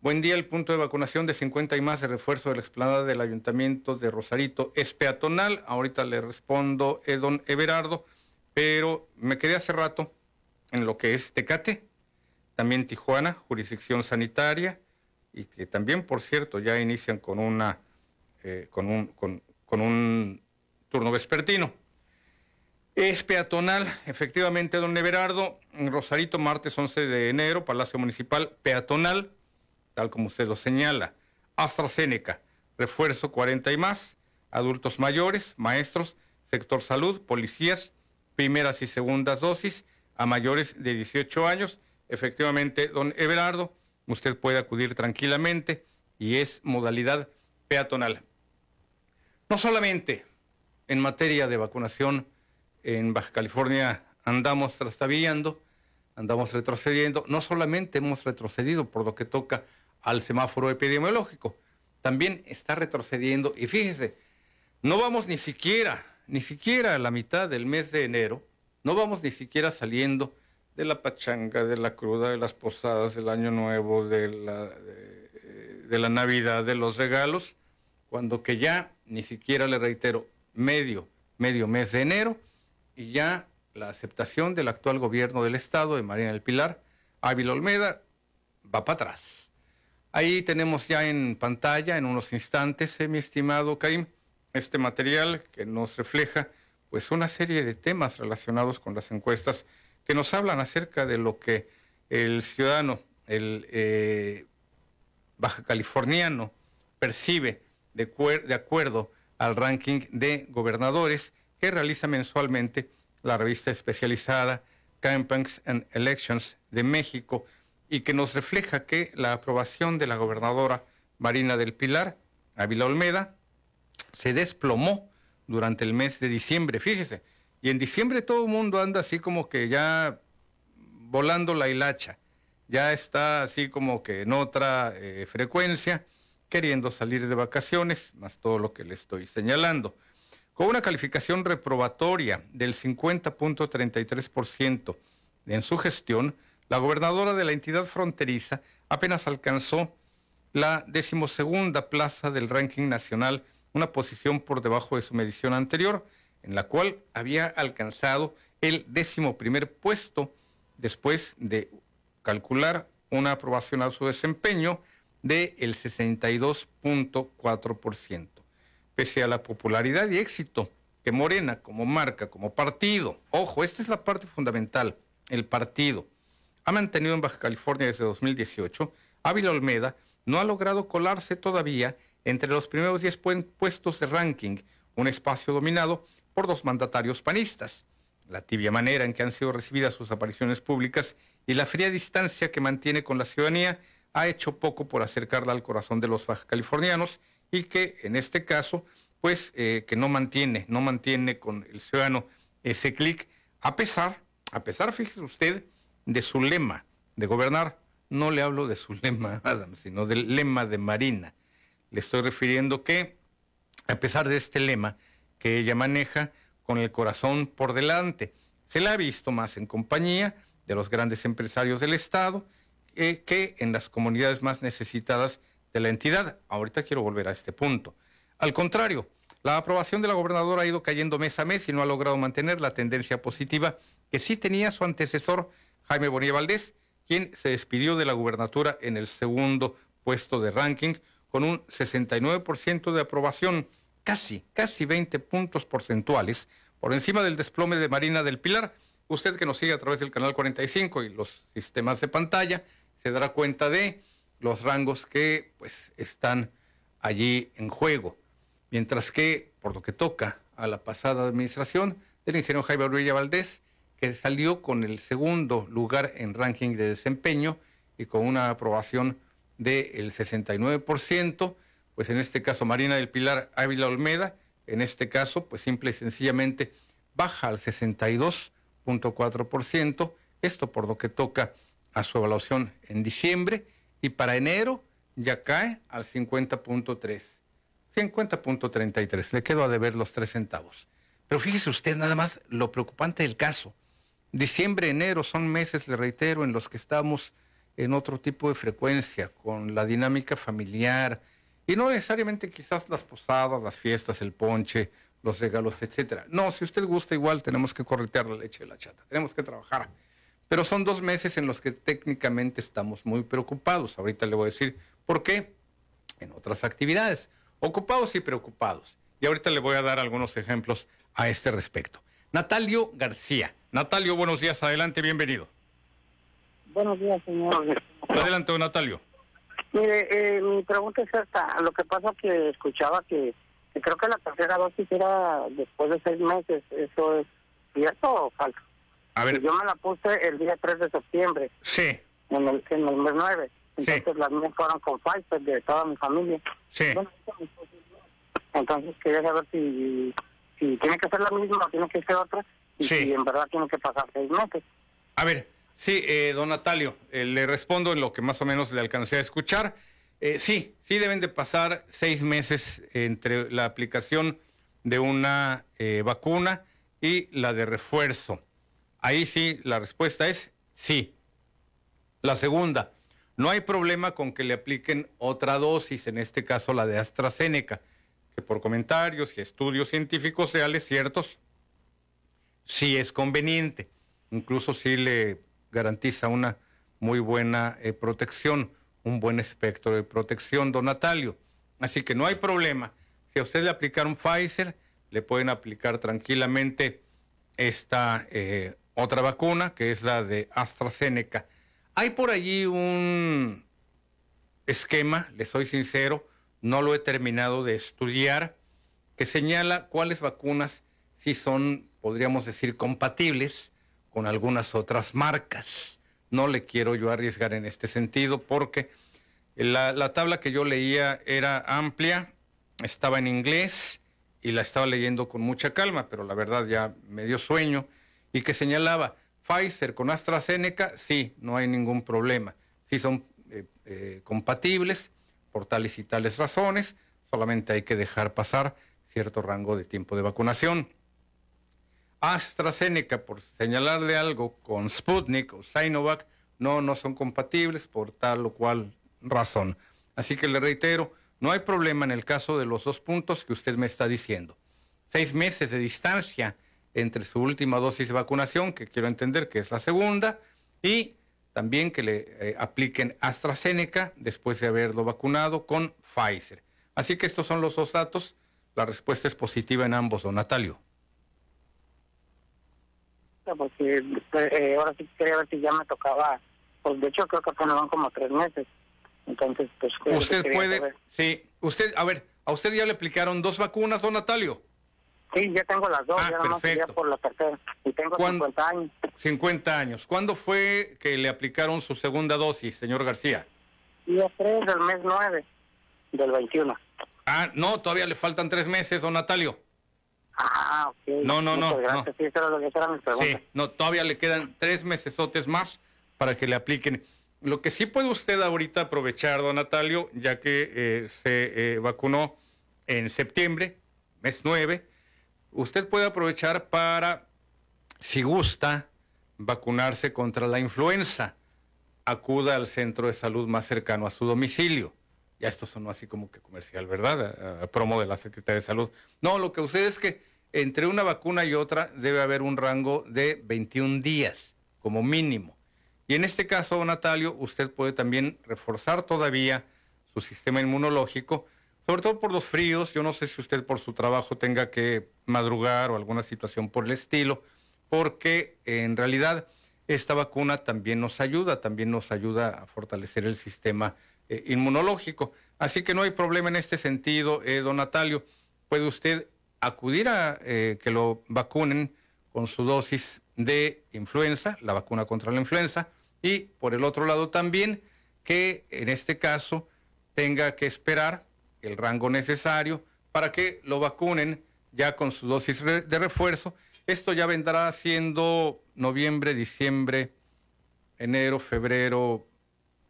buen día, el punto de vacunación de 50 y más de refuerzo de la explanada del Ayuntamiento de Rosarito es peatonal. Ahorita le respondo, eh, don Everardo, pero me quedé hace rato en lo que es Tecate, también Tijuana, jurisdicción sanitaria, y que también, por cierto, ya inician con una eh, con, un, con, un turno vespertino. Es peatonal, efectivamente, don Everardo, Rosarito, martes 11 de enero, Palacio Municipal, peatonal, tal como usted lo señala. AstraZeneca, refuerzo 40 y más, adultos mayores, maestros, sector salud, policías, primeras y segundas dosis, a mayores de 18 años. Efectivamente, don Everardo, usted puede acudir tranquilamente y es modalidad peatonal. No solamente en materia de vacunación en Baja California andamos trastabillando, andamos retrocediendo, no solamente hemos retrocedido por lo que toca al semáforo epidemiológico, también está retrocediendo. Y fíjese, no vamos ni siquiera, ni siquiera a la mitad del mes de enero, no vamos ni siquiera saliendo de la pachanga, de la cruda, de las posadas, del año nuevo, de la, de la Navidad, de los regalos, cuando que ya, ni siquiera le reitero, medio, medio mes de enero, y ya la aceptación del actual gobierno del Estado de Marina del Pilar, Ávila Olmeda, va para atrás. Ahí tenemos ya en pantalla, en unos instantes, eh, mi estimado Karim, este material que nos refleja pues una serie de temas relacionados con las encuestas que nos hablan acerca de lo que el ciudadano, el eh, baja californiano, percibe de, acuerdo al ranking de gobernadores que realiza mensualmente la revista especializada Campaigns and Elections de México y que nos refleja que la aprobación de la gobernadora Marina del Pilar, Ávila Olmeda, se desplomó durante el mes de diciembre, fíjese. Y en diciembre todo el mundo anda así como que ya volando la hilacha, ya está así como que en otra eh, frecuencia, queriendo salir de vacaciones, más todo lo que le estoy señalando. Con una calificación reprobatoria del 50.33% en su gestión, la gobernadora de la entidad fronteriza apenas alcanzó la decimosegunda plaza del ranking nacional una posición por debajo de su medición anterior, en la cual había alcanzado el décimo primer puesto después de calcular una aprobación a su desempeño del el 62.4%. Pese a la popularidad y éxito que Morena como marca, como partido, ojo, esta es la parte fundamental, el partido, ha mantenido en Baja California desde 2018, Ávila Olmeda no ha logrado colarse todavía entre los primeros 10 puestos de ranking, un espacio dominado por dos mandatarios panistas. La tibia manera en que han sido recibidas sus apariciones públicas y la fría distancia que mantiene con la ciudadanía ha hecho poco por acercarla al corazón de los baja californianos y que en este caso, pues eh, que no mantiene, no mantiene con el ciudadano ese clic, a pesar, a pesar, fíjese usted, de su lema de gobernar. No le hablo de su lema, Adam, sino del lema de Marina le estoy refiriendo que, a pesar de este lema que ella maneja con el corazón por delante, se la ha visto más en compañía de los grandes empresarios del Estado eh, que en las comunidades más necesitadas de la entidad. Ahorita quiero volver a este punto. Al contrario, la aprobación de la gobernadora ha ido cayendo mes a mes y no ha logrado mantener la tendencia positiva que sí tenía su antecesor Jaime Bonilla Valdés, quien se despidió de la gubernatura en el segundo puesto de ranking con un 69% de aprobación, casi, casi 20 puntos porcentuales, por encima del desplome de Marina del Pilar. Usted que nos sigue a través del canal 45 y los sistemas de pantalla, se dará cuenta de los rangos que pues están allí en juego. Mientras que, por lo que toca a la pasada administración del ingeniero Jaime Orilla Valdés, que salió con el segundo lugar en ranking de desempeño y con una aprobación del 69%, pues en este caso Marina del Pilar Ávila Olmeda, en este caso, pues simple y sencillamente baja al 62.4%, esto por lo que toca a su evaluación en diciembre, y para enero ya cae al 50.3, 50.33, le quedo a deber los tres centavos. Pero fíjese usted nada más lo preocupante del caso. Diciembre, enero son meses, le reitero, en los que estamos en otro tipo de frecuencia, con la dinámica familiar, y no necesariamente quizás las posadas, las fiestas, el ponche, los regalos, etcétera. No, si usted gusta igual tenemos que corretear la leche de la chata, tenemos que trabajar. Pero son dos meses en los que técnicamente estamos muy preocupados. Ahorita le voy a decir por qué en otras actividades, ocupados y preocupados. Y ahorita le voy a dar algunos ejemplos a este respecto. Natalio García. Natalio, buenos días, adelante, bienvenido. Buenos días, señor. Adelante, don Natalio. Mire, eh, mi pregunta es esta. Lo que pasa es que escuchaba que, creo que la tercera dosis era después de seis meses. ¿Eso es cierto o falso? A ver. Yo me la puse el día 3 de septiembre. Sí. En el, en el mes 9. Entonces las mías fueron con Pfizer de toda mi familia. Sí. entonces quería saber si, si tiene que ser la misma o tiene que ser otra. Y sí. si en verdad tiene que pasar seis meses. A ver, Sí, eh, don Natalio, eh, le respondo en lo que más o menos le alcancé a escuchar. Eh, sí, sí deben de pasar seis meses entre la aplicación de una vacuna y la de refuerzo. Ahí sí, la respuesta es sí. La segunda, no hay problema con que le apliquen otra dosis, en este caso la de AstraZeneca. que por comentarios y estudios científicos reales ciertos, sí es conveniente, incluso sí le garantiza una muy buena eh, protección, un buen espectro de protección, don Natalio. Así que no hay problema. Si a usted le aplicaron Pfizer, le pueden aplicar tranquilamente esta eh, otra vacuna, que es la de AstraZeneca. Hay por allí un esquema, le soy sincero, no lo he terminado de estudiar, que señala cuáles vacunas sí son, podríamos decir, compatibles con algunas otras marcas. No le quiero yo arriesgar en este sentido porque la, la tabla que yo leía era amplia, estaba en inglés y la estaba leyendo con mucha calma, pero la verdad ya me dio sueño, y que señalaba, Pfizer con AstraZeneca, sí, no hay ningún problema, sí son eh, eh, compatibles por tales y tales razones, solamente hay que dejar pasar cierto rango de tiempo de vacunación. AstraZeneca, por señalarle algo con Sputnik o Sinovac, no, no son compatibles por tal o cual razón. Así que le reitero, no hay problema en el caso de los dos puntos que usted me está diciendo. Seis meses de distancia entre su última dosis de vacunación, que quiero entender que es la segunda, y también que le eh, apliquen AstraZeneca después de haberlo vacunado con Pfizer. Así que estos son los dos datos. La respuesta es positiva en ambos, don Natalio. Porque eh, ahora sí quería ver si ya me tocaba, pues de hecho creo que apenas van como tres meses. Entonces, pues... Usted puede, sí, usted, a ver, ¿a usted ya le aplicaron dos vacunas, don Natalio? Sí, ya tengo las dos, ah, ya perfecto. por la tercera. Y tengo 50 años. 50 años. ¿Cuándo fue que le aplicaron su segunda dosis, señor García? Día 3 del mes 9 del 21. Ah, no, todavía le faltan tres meses, don Natalio. Ah, ok. No, no, no. no. Sí, eso era lo que era mi pregunta. Sí, no, todavía le quedan tres mesesotes más para que le apliquen. Lo que sí puede usted ahorita aprovechar, don Natalio, ya que eh, se eh, vacunó en septiembre, mes 9, usted puede aprovechar para, si gusta, vacunarse contra la influenza. Acuda al centro de salud más cercano a su domicilio. Ya esto sonó así como que comercial, ¿verdad? A, promo de la Secretaría de Salud. No, lo que sucede es que entre una vacuna y otra debe haber un rango de 21 días, como mínimo. Y en este caso, Natalio, usted puede también reforzar todavía su sistema inmunológico sobre todo por los fríos. Yo no sé si usted por su trabajo tenga que madrugar o alguna situación por el estilo, porque en realidad esta vacuna también nos ayuda, también nos ayuda a fortalecer el sistema eh, inmunológico. Así que no hay problema en este sentido, eh, don Natalio. Puede usted acudir a eh, que lo vacunen con su dosis de influenza, la vacuna contra la influenza, y por el otro lado también que en este caso tenga que esperar el rango necesario para que lo vacunen ya con su dosis de refuerzo. Esto ya vendrá siendo noviembre, diciembre, enero, febrero,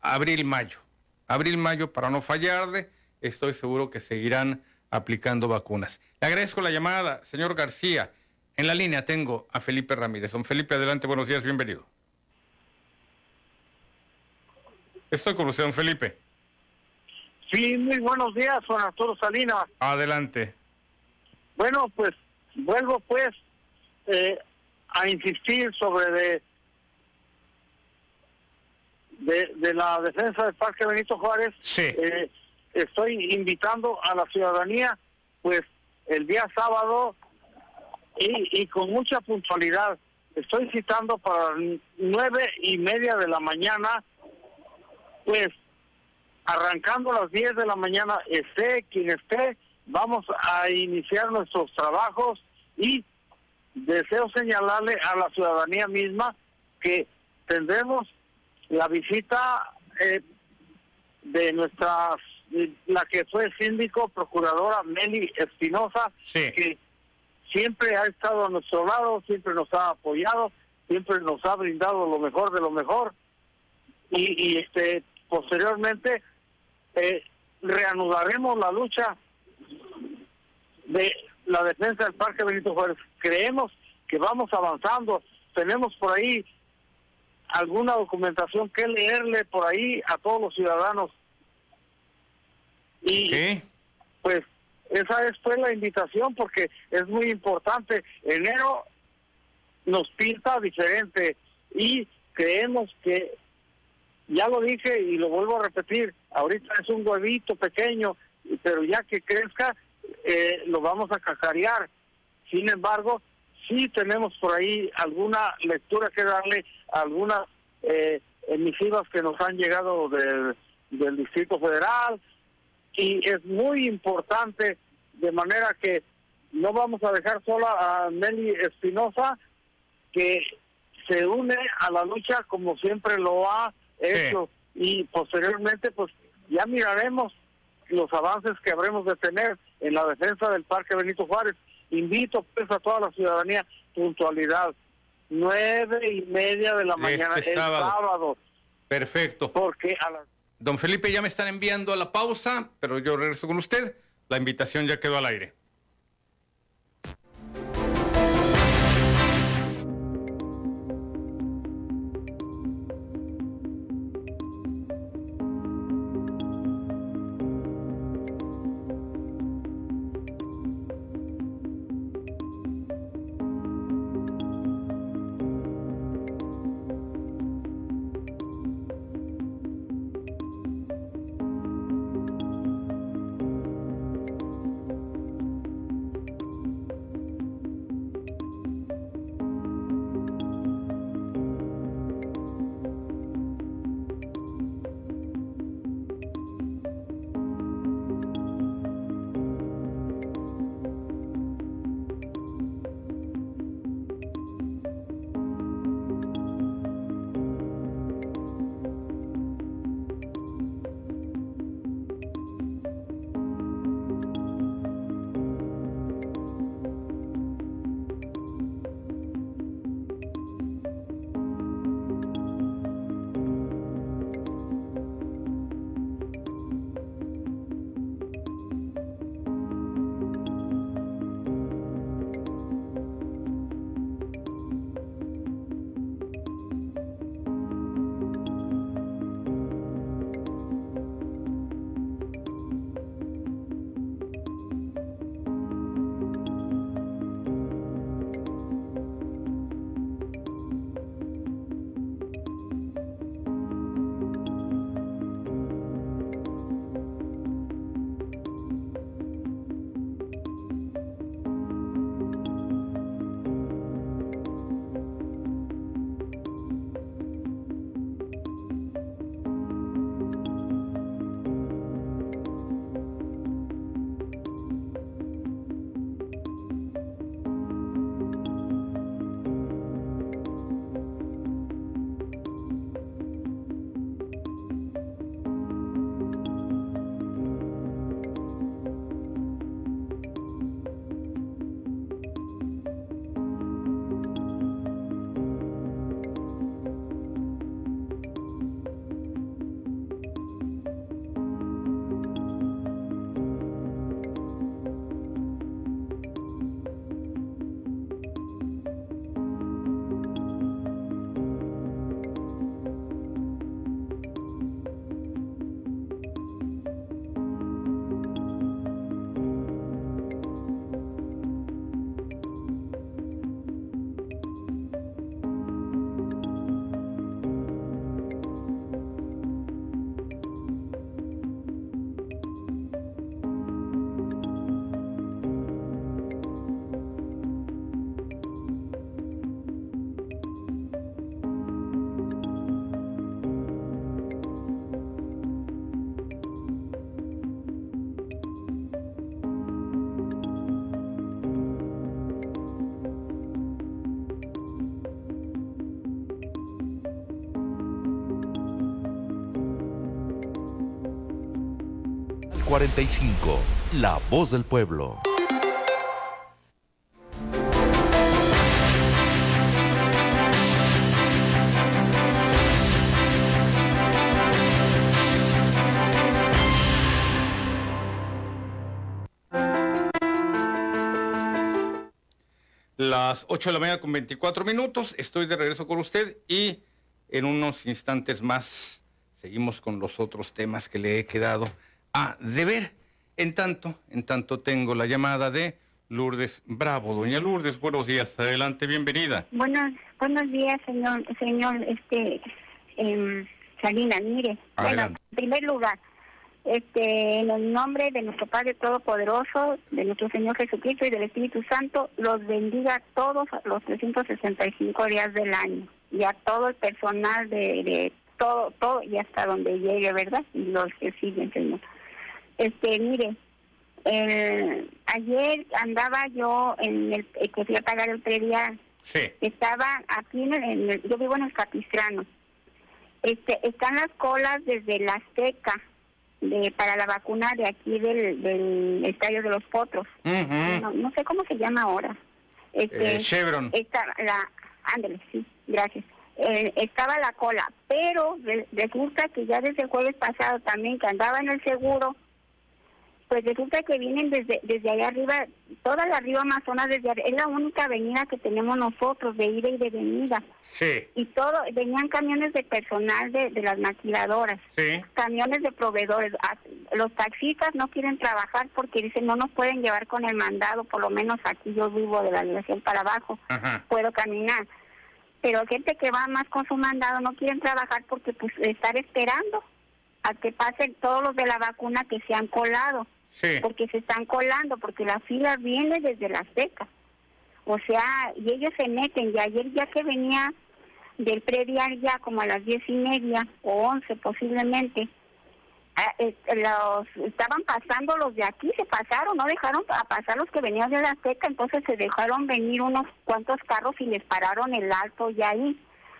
abril, mayo. Abril, mayo, para no fallarle, estoy seguro que seguirán aplicando vacunas. Le agradezco la llamada, señor García. En la línea tengo a Felipe Ramírez. Don Felipe, adelante, buenos días, bienvenido. Estoy con usted, don Felipe. Sí, muy buenos días, Juan Arturo Salinas. Adelante. Bueno, pues vuelvo pues eh, a insistir sobre de, de, la defensa del Parque Benito Juárez. Sí. Eh, estoy invitando a la ciudadanía, pues el día sábado y, y con mucha puntualidad. Estoy citando para nueve y media de la mañana, pues arrancando a las 10 de la mañana, esté quien esté, vamos a iniciar nuestros trabajos y deseo señalarle a la ciudadanía misma que tendremos la visita eh, de nuestra, la que fue síndico, procuradora Meli Espinosa, que siempre ha estado a nuestro lado, siempre nos ha apoyado, siempre nos ha brindado lo mejor de lo mejor. Y, y este posteriormente eh, reanudaremos la lucha de la defensa del Parque Benito Juárez. Creemos que vamos avanzando. Tenemos por ahí alguna documentación que leerle por ahí a todos los ciudadanos. Y pues esa es fue la invitación porque es muy importante. Enero nos pinta diferente y creemos que, ya lo dije y lo vuelvo a repetir, ahorita es un huevito pequeño, pero ya que crezca, eh, lo vamos a cacarear. Sin embargo, sí tenemos por ahí alguna lectura que darle, algunas eh, emisivas que nos han llegado del, del Distrito Federal, y es muy importante, de manera que no vamos a dejar sola a Nelly Espinosa, que se une a la lucha como siempre lo ha hecho, y posteriormente pues ya miraremos los avances que habremos de tener en la defensa del Parque Benito Juárez. Invito pues a toda la ciudadanía puntualidad, nueve y media de la mañana Este el sábado. Perfecto. Porque a las Don Felipe, ya me están enviando a la pausa, pero yo regreso con usted. La invitación ya quedó al aire. 45, La Voz del Pueblo. Las 8 de la mañana con 24 minutos. Estoy de regreso con usted y en unos instantes más seguimos con los otros temas que le he quedado a deber. En tanto, en tanto tengo la llamada de Lourdes Bravo. Doña Lourdes, buenos días. Adelante, bienvenida. Buenos, buenos días, señor, señor, este, eh, Salinas. Mire, bueno, en primer lugar, este, en el nombre de nuestro Padre Todopoderoso, de nuestro Señor Jesucristo y del Espíritu Santo, los bendiga a todos los 365 días del año y a todo el personal de, de todo, todo y hasta donde llegue, ¿verdad? Y los que siguen, Señor. Este, mire, eh, ayer andaba yo en el eh, que fui a pagar el predial. Sí. Estaba aquí en el, yo vivo en el Capistrano. Este, están las colas desde la Azteca de para la vacuna de aquí del, del estadio de los Potros. no, no, sé cómo se llama ahora. Este, eh, Chevron. Está la, ándale, sí, gracias. Eh, estaba la cola, pero resulta que ya desde el jueves pasado también que andaba en el seguro, pues resulta que vienen desde desde allá arriba, toda la río Amazonas, desde es la única avenida que tenemos nosotros de ida y de venida. Sí. Y todo, venían camiones de personal de, de las maquiladoras, Sí. camiones de proveedores. Ah, Los taxistas no quieren trabajar porque dicen no nos pueden llevar con el mandado, por lo menos aquí yo vivo de la dirección para abajo, Ajá. puedo caminar. Pero gente que va más con su mandado no quieren trabajar porque pues estar esperando a que pasen todos los de la vacuna que se han colado Sí. porque se están colando, porque la fila viene desde la seca. O sea, y ellos se meten, y ayer ya que venía del predial ya como a las diez y media o once posiblemente, ah, eh, los estaban pasando los de aquí, se pasaron, no dejaron a pasar los que venían de la seca, entonces se dejaron venir unos cuantos carros y les pararon el alto ya ahí.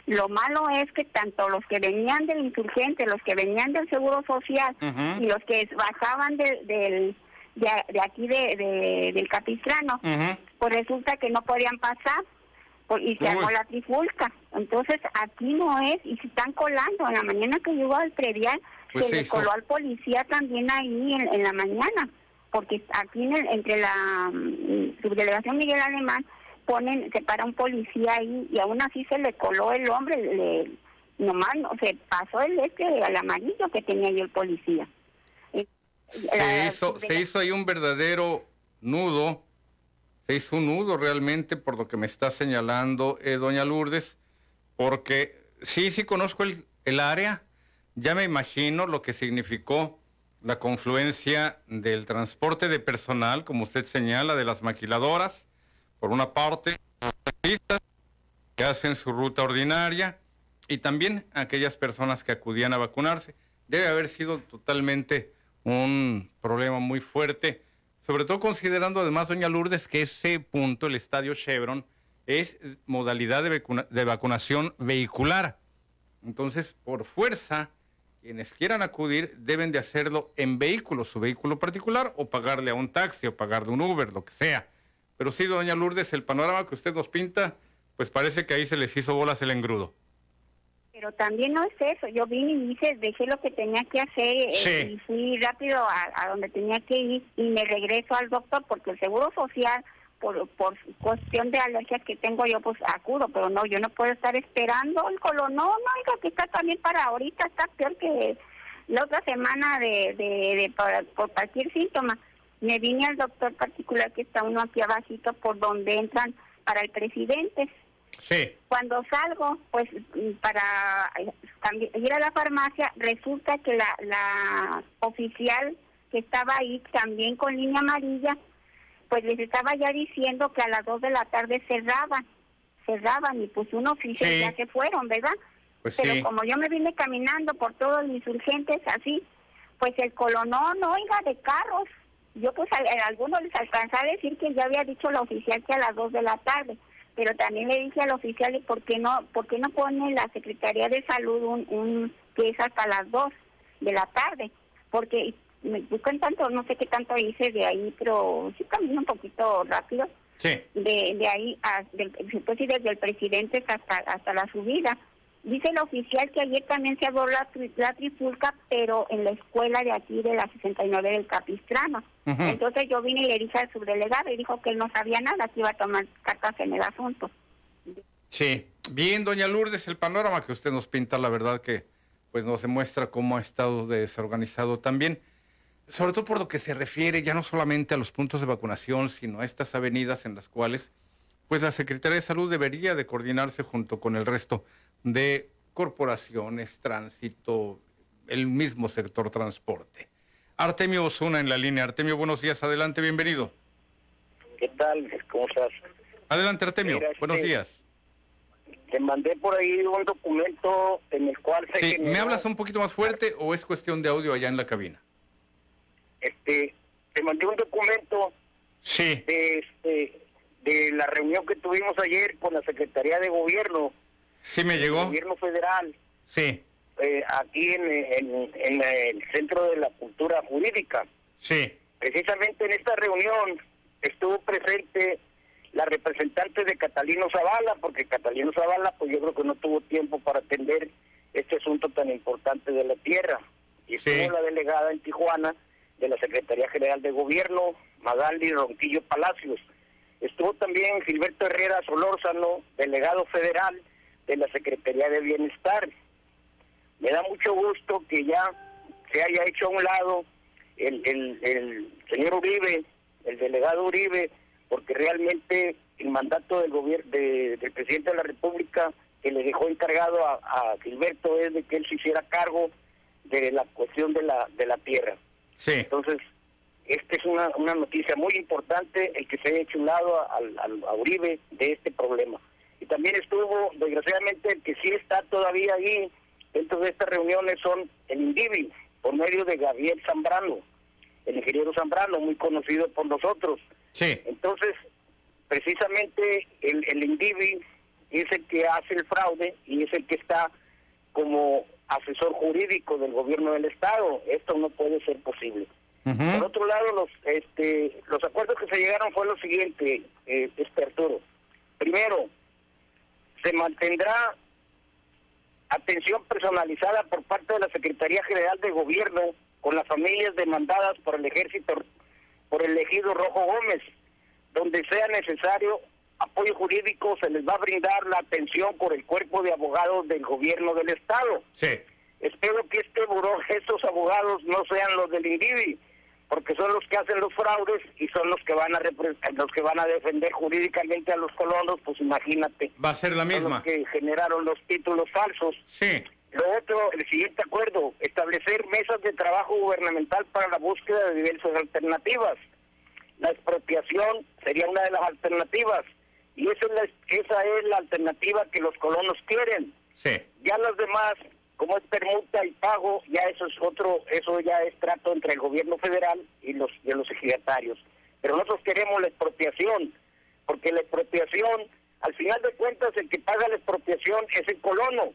Lo malo es que tanto los que venían del insurgente, los que venían del Seguro Social y los que bajaban del de, de aquí de, de- del Capistrano, pues resulta que no podían pasar y se armó la trifulca. Entonces aquí no es y se están colando. En la mañana que llegó al predial Pues se le coló al policía también ahí en, en la mañana, porque aquí en el- entre la mm, subdelegación Miguel Alemán ponen, se para un policía ahí y aún así se le coló el hombre, le, nomás no, se pasó el este al amarillo que tenía ahí el policía. Eh, Se la- hizo, se hizo ahí un verdadero nudo, se hizo un nudo realmente por lo que me está señalando eh, doña Lourdes, porque sí, sí conozco el, el área, ya me imagino lo que significó la confluencia del transporte de personal, como usted señala, de las maquiladoras, por una parte, los que hacen su ruta ordinaria y también aquellas personas que acudían a vacunarse. Debe haber sido totalmente un problema muy fuerte, sobre todo considerando además, doña Lourdes, que ese punto, el estadio Chevron, es modalidad de, vacuna- de vacunación vehicular. Entonces, por fuerza, quienes quieran acudir deben de hacerlo en vehículo, su vehículo particular, o pagarle a un taxi, o pagarle un Uber, lo que sea. Pero sí, doña Lourdes, el panorama que usted nos pinta, pues parece que ahí se les hizo bolas el engrudo. Pero también no es eso. Yo vine y hice, dejé lo que tenía que hacer eh, y fui rápido a, a donde tenía que ir y me regreso al doctor porque el seguro social, por, por cuestión de alergias que tengo yo, pues acudo. Pero no, yo no puedo estar esperando el colon. No, no, oiga, que está también para ahorita, está peor que la otra semana de, de, de por cualquier síntoma. Me vine al doctor particular que está uno aquí abajito por donde entran para el presidente Sí. cuando salgo, pues mm, para eh, ir a la farmacia, resulta que la, la oficial que estaba ahí también con línea amarilla, pues les estaba ya diciendo que a las 2 de la tarde cerraban, cerraban y pues unos oficial Sí. ya se fueron, ¿verdad? Pues Pero sí. como yo me vine caminando por todos los insurgentes así, pues el colonón, oiga, de carros. Yo pues a, a algunos les alcanzé a decir que ya había dicho la oficial que a las 2 de la tarde, pero también le dije al oficial, ¿y por qué no, por qué no pone la Secretaría de Salud un, un que es hasta las 2 de la tarde? Porque me busco en tanto, no sé qué tanto hice de ahí, pero sí camino un poquito rápido Sí. de, de ahí, a, del, pues sí, desde el presidente hasta, hasta la subida. Dice el oficial que ayer también se abrió la, tri- la trifulca, pero en la escuela de aquí de la 69 del Capistrano. Entonces yo vine y le dije al subdelegado y dijo que él no sabía nada, que iba a tomar cartas en el asunto. Sí. Bien, doña Lourdes, el panorama que usted nos pinta, la verdad que pues nos demuestra cómo ha estado desorganizado también. sobre todo por lo que se refiere ya no solamente a los puntos de vacunación, sino a estas avenidas en las cuales pues la Secretaría de Salud debería de coordinarse junto con el resto de corporaciones, tránsito, el mismo sector transporte. Artemio Osuna en la línea. Artemio, buenos días, adelante, bienvenido. ¿Qué tal? ¿Cómo estás? Adelante, Artemio, buenos este, días. Te mandé por ahí un documento en el cual se Sí, ¿me hablas un poquito más fuerte o es cuestión de audio allá en la cabina? Este, te mandé un documento sí. de, este, de la reunión que tuvimos ayer con la Secretaría de Gobierno. Sí, me llegó. Gobierno federal. Sí. Eh, aquí en, en, en el Centro de la Cultura Jurídica. Sí. Precisamente en esta reunión estuvo presente la representante de Catalino Zavala, porque Catalino Zavala, pues yo creo que no tuvo tiempo para atender este asunto tan importante de la tierra. Y estuvo la delegada en Tijuana de la Secretaría General de Gobierno, Magali Ronquillo Palacios. Estuvo también Gilberto Herrera Solórzano, delegado federal de la Secretaría de Bienestar. Me da mucho gusto que ya se haya hecho a un lado el, el, el señor Uribe, el delegado Uribe, porque realmente el mandato del gobierno del presidente de la República que le dejó encargado a, a, Gilberto es de que él se hiciera cargo de la cuestión de la de la tierra. Sí. Entonces, esta es una, una noticia muy importante el que se haya hecho un lado al, al, a Uribe de este problema. Y también estuvo, desgraciadamente, el que sí está todavía ahí dentro de estas reuniones son el INDIVI, por medio de Gabriel Zambrano, el ingeniero Zambrano, muy conocido por nosotros. Sí. Entonces, precisamente el, el INDIVI es el que hace el fraude y es el que está como asesor jurídico del gobierno del Estado. Esto no puede ser posible. Por otro lado, los este los acuerdos que se llegaron fue lo siguiente, eh, este Arturo. Primero, se mantendrá atención personalizada por parte de la Secretaría General de Gobierno con las familias demandadas por el ejército, por el ejido Rojo Gómez, donde sea necesario apoyo jurídico, se les va a brindar la atención por el cuerpo de abogados del gobierno del Estado. Sí. Espero que este buró, estos abogados no sean los del INDIVI, porque son los que hacen los fraudes y son los que van a los que van a defender jurídicamente a los colonos, pues imagínate. Va a ser la misma. Los que generaron los títulos falsos. Sí. Lo otro, el siguiente acuerdo, establecer mesas de trabajo gubernamental para la búsqueda de diversas alternativas. La expropiación sería una de las alternativas y esa es la, esa es la alternativa que los colonos quieren. Sí. Ya las demás, como es permuta y pago, ya eso es otro, eso ya es trato entre el gobierno federal y los y los ejidatarios. Pero nosotros queremos la expropiación, porque la expropiación, al final de cuentas, el que paga la expropiación es el colono,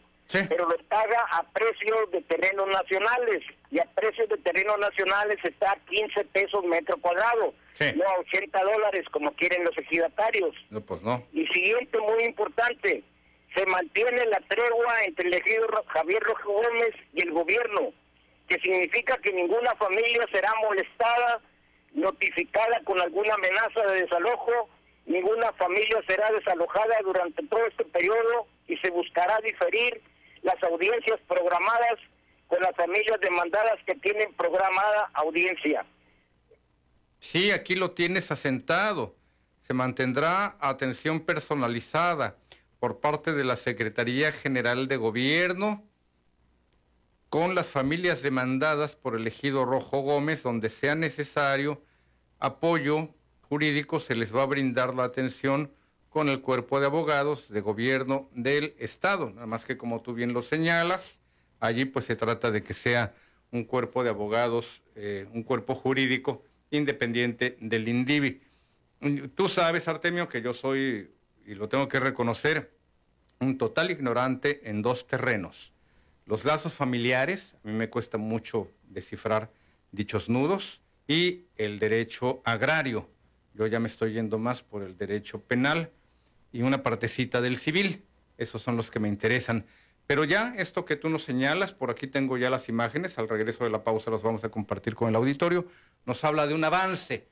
pero lo paga a precios de terrenos nacionales, y a precios de terrenos nacionales está a 15 pesos metro cuadrado, no a 80 dólares como quieren los ejidatarios. No, pues no. Y siguiente, muy importante, se mantiene la tregua entre el ejido Javier Rojo Gómez y el gobierno, que significa que ninguna familia será molestada, notificada con alguna amenaza de desalojo, ninguna familia será desalojada durante todo este periodo y se buscará diferir las audiencias programadas con las familias demandadas que tienen programada audiencia. Sí, aquí lo tienes asentado. Se mantendrá atención personalizada por parte de la Secretaría General de Gobierno con las familias demandadas por el ejido Rojo Gómez, donde sea necesario apoyo jurídico, se les va a brindar la atención con el cuerpo de abogados de gobierno del Estado. Nada más que como tú bien lo señalas, allí pues se trata de que sea un cuerpo de abogados, eh, un cuerpo jurídico independiente del INDIVI. Tú sabes, Artemio, que yo soy, y lo tengo que reconocer, un total ignorante en dos terrenos. Los lazos familiares, a mí me cuesta mucho descifrar dichos nudos, y el derecho agrario. Yo ya me estoy yendo más por el derecho penal y una partecita del civil. Esos son los que me interesan. Pero ya esto que tú nos señalas, por aquí tengo ya las imágenes, al regreso de la pausa las vamos a compartir con el auditorio, nos habla de un avance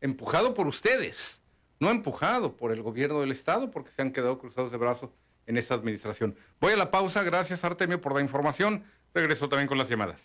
empujado por ustedes, no empujado por el gobierno del Estado, porque se han quedado cruzados de brazos en esta administración. Voy a la pausa, gracias Artemio por la información, regreso también con las llamadas.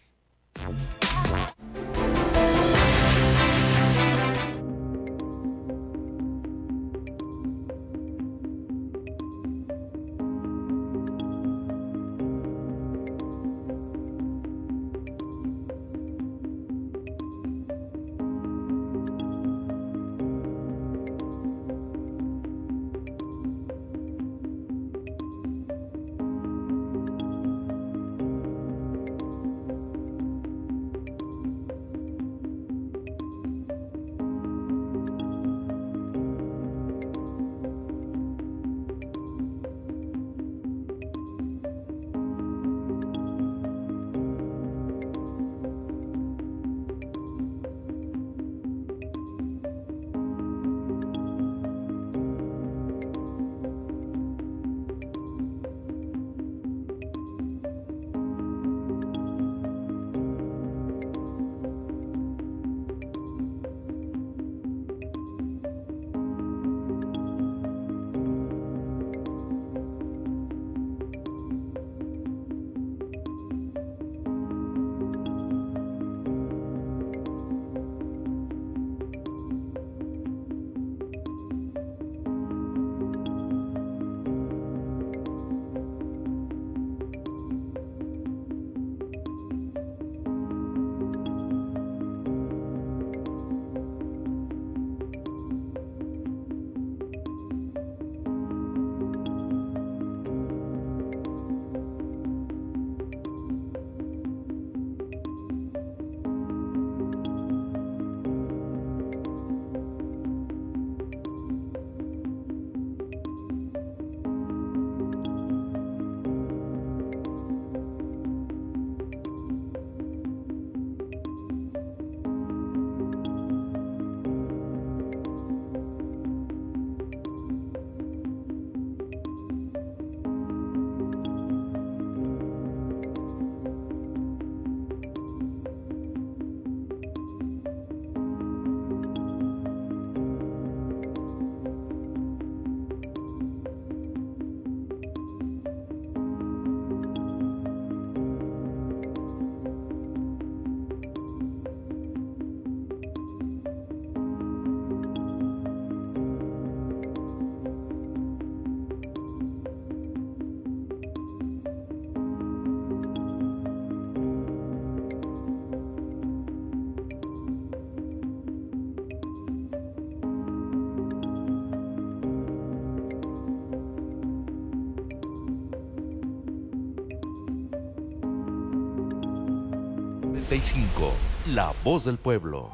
95, la voz del pueblo.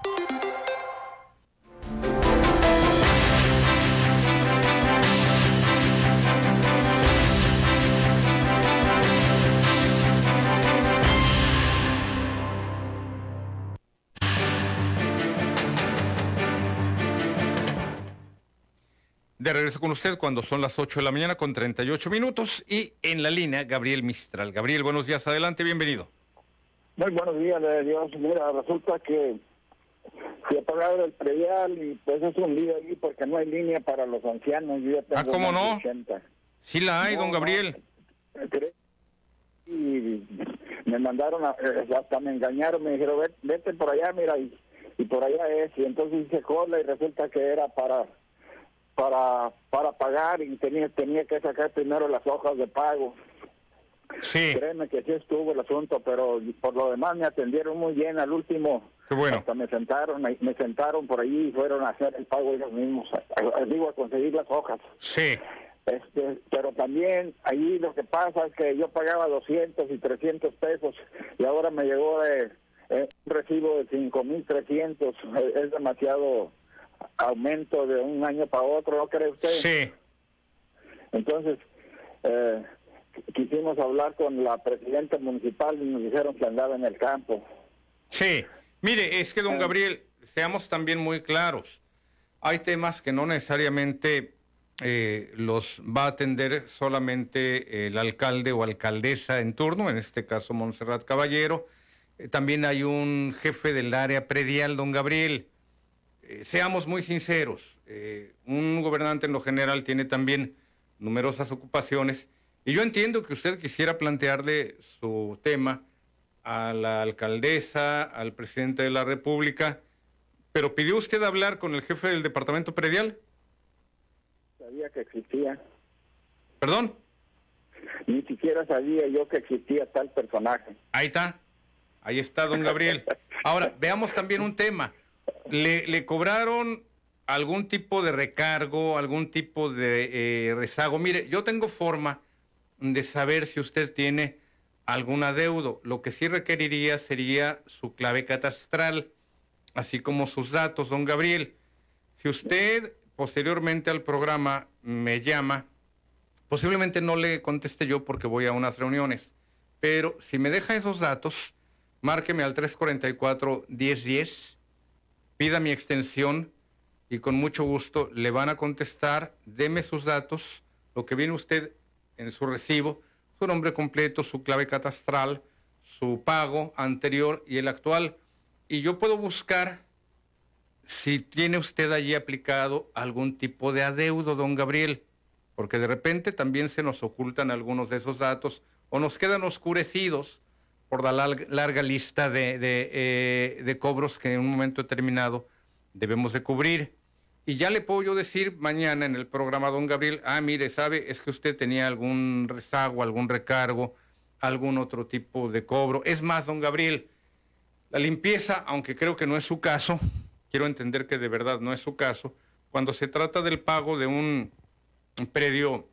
De regreso con usted cuando son las 8 de la mañana con 38 minutos y en la línea Gabriel Mistral. Gabriel, buenos días, adelante, bienvenido. Muy buenos días, Dios. Mira, resulta que se ha pagado el predial y pues es un lío ahí porque no hay línea para los ancianos. ah, ¿cómo no? Sí la hay, don Gabriel. Y me mandaron, a, eh, hasta me engañaron, me dijeron, vete por allá, mira, y, y por allá es. Y entonces hice cola y resulta que era para para para pagar y tenía tenía que sacar primero las hojas de pago. Sí. Créeme que sí estuvo el asunto, pero por lo demás me atendieron muy bien al último. Qué bueno. Hasta me sentaron, me, sentaron por ahí y fueron a hacer el pago ellos mismos. digo, a conseguir las hojas. Sí. Este, pero también allí lo que pasa es que yo pagaba 200 y 300 pesos y ahora me llegó de, eh, un recibo de 5.300. Es demasiado aumento de un año para otro, ¿no cree usted? Sí. Entonces, eh, quisimos hablar con la presidenta municipal y nos dijeron que andaba en el campo. Sí, mire, es que don eh. Gabriel, seamos también muy claros. Hay temas que no necesariamente eh, los va a atender solamente el alcalde o alcaldesa en turno, en este caso Montserrat Caballero. también hay un jefe del área predial, don Gabriel. Eh, seamos muy sinceros, eh, un gobernante en lo general tiene también numerosas ocupaciones y yo entiendo que usted quisiera plantearle su tema a la alcaldesa, al presidente de la República, pero ¿pidió usted hablar con el jefe del departamento predial? Sabía que existía. ¿Perdón? Ni siquiera sabía yo que existía tal personaje. Ahí está, ahí está, don Gabriel. Ahora, veamos también un tema. ¿Le, le cobraron algún tipo de recargo, algún tipo de eh, rezago? Mire, yo tengo forma de saber si usted tiene algún adeudo. Lo que sí requeriría sería su clave catastral, así como sus datos, don Gabriel. Si usted posteriormente al programa me llama, posiblemente no le conteste yo porque voy a unas reuniones, pero si me deja esos datos, márqueme al 344 1010 pida mi extensión y con mucho gusto le van a contestar, deme sus datos, lo que viene usted en su recibo, su nombre completo, su clave catastral, su pago anterior y el actual. Y yo puedo buscar si tiene usted allí aplicado algún tipo de adeudo, don Gabriel, porque de repente también se nos ocultan algunos de esos datos o nos quedan oscurecidos por la larga, lista de, eh, de, cobros que en un momento determinado debemos de cubrir. Y ya le puedo yo decir mañana en el programa, don Gabriel, ah, mire, sabe, es que usted tenía algún rezago, algún recargo, algún otro tipo de cobro. Es más, don Gabriel, la limpieza, aunque creo que no es su caso, quiero entender que de verdad no es su caso, cuando se trata del pago de un, predio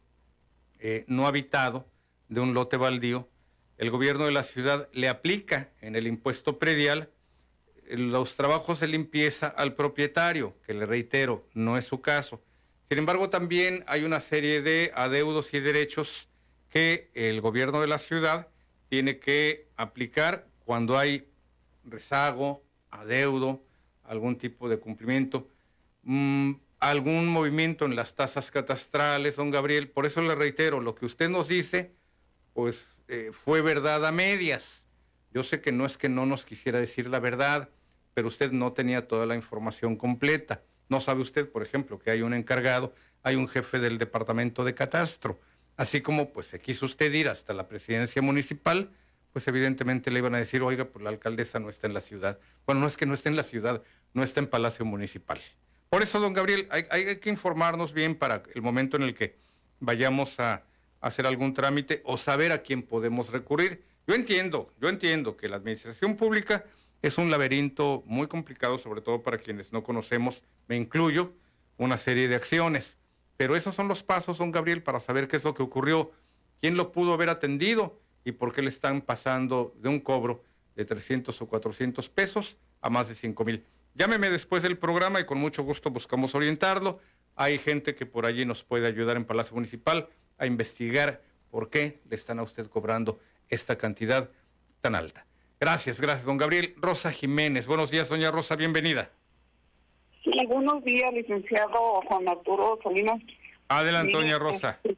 eh, no habitado, de un lote baldío, el gobierno de la ciudad le aplica en el impuesto predial los trabajos de limpieza al propietario, que le reitero, no es su caso. Sin embargo, también hay una serie de adeudos y derechos que el gobierno de la ciudad tiene que aplicar cuando hay rezago, adeudo, algún tipo de cumplimiento, mm, algún movimiento en las tasas catastrales, don Gabriel. Por eso le reitero, lo que usted nos dice, pues eh, fue verdad a medias. Yo sé que no es que no nos quisiera decir la verdad, pero usted no tenía toda la información completa. No sabe usted, por ejemplo, que hay un encargado, hay un jefe del departamento de catastro. Así como pues se quiso usted ir hasta la presidencia municipal, pues evidentemente le iban a decir, oiga, pues la alcaldesa no está en la ciudad. Bueno, no es que no esté en la ciudad, no está en Palacio Municipal. Por eso, don Gabriel, hay que informarnos bien para el momento en el que vayamos a, hacer algún trámite o saber a quién podemos recurrir. Yo entiendo, yo entiendo que la administración pública es un laberinto muy complicado, sobre todo para quienes no conocemos, me incluyo, una serie de acciones. Pero esos son los pasos, don Gabriel, para saber qué es lo que ocurrió, quién lo pudo haber atendido y por qué le están pasando de un cobro de 300 o 400 pesos a más de 5 mil. Llámeme después del programa y con mucho gusto buscamos orientarlo. Hay gente que por allí nos puede ayudar en Palacio Municipal a investigar por qué le están a usted cobrando esta cantidad tan alta. Gracias, gracias, don Gabriel. Rosa Jiménez. Buenos días, doña Rosa, bienvenida. Sí, buenos días, licenciado Juan Arturo Salinas. Adelante, doña Rosa. Este,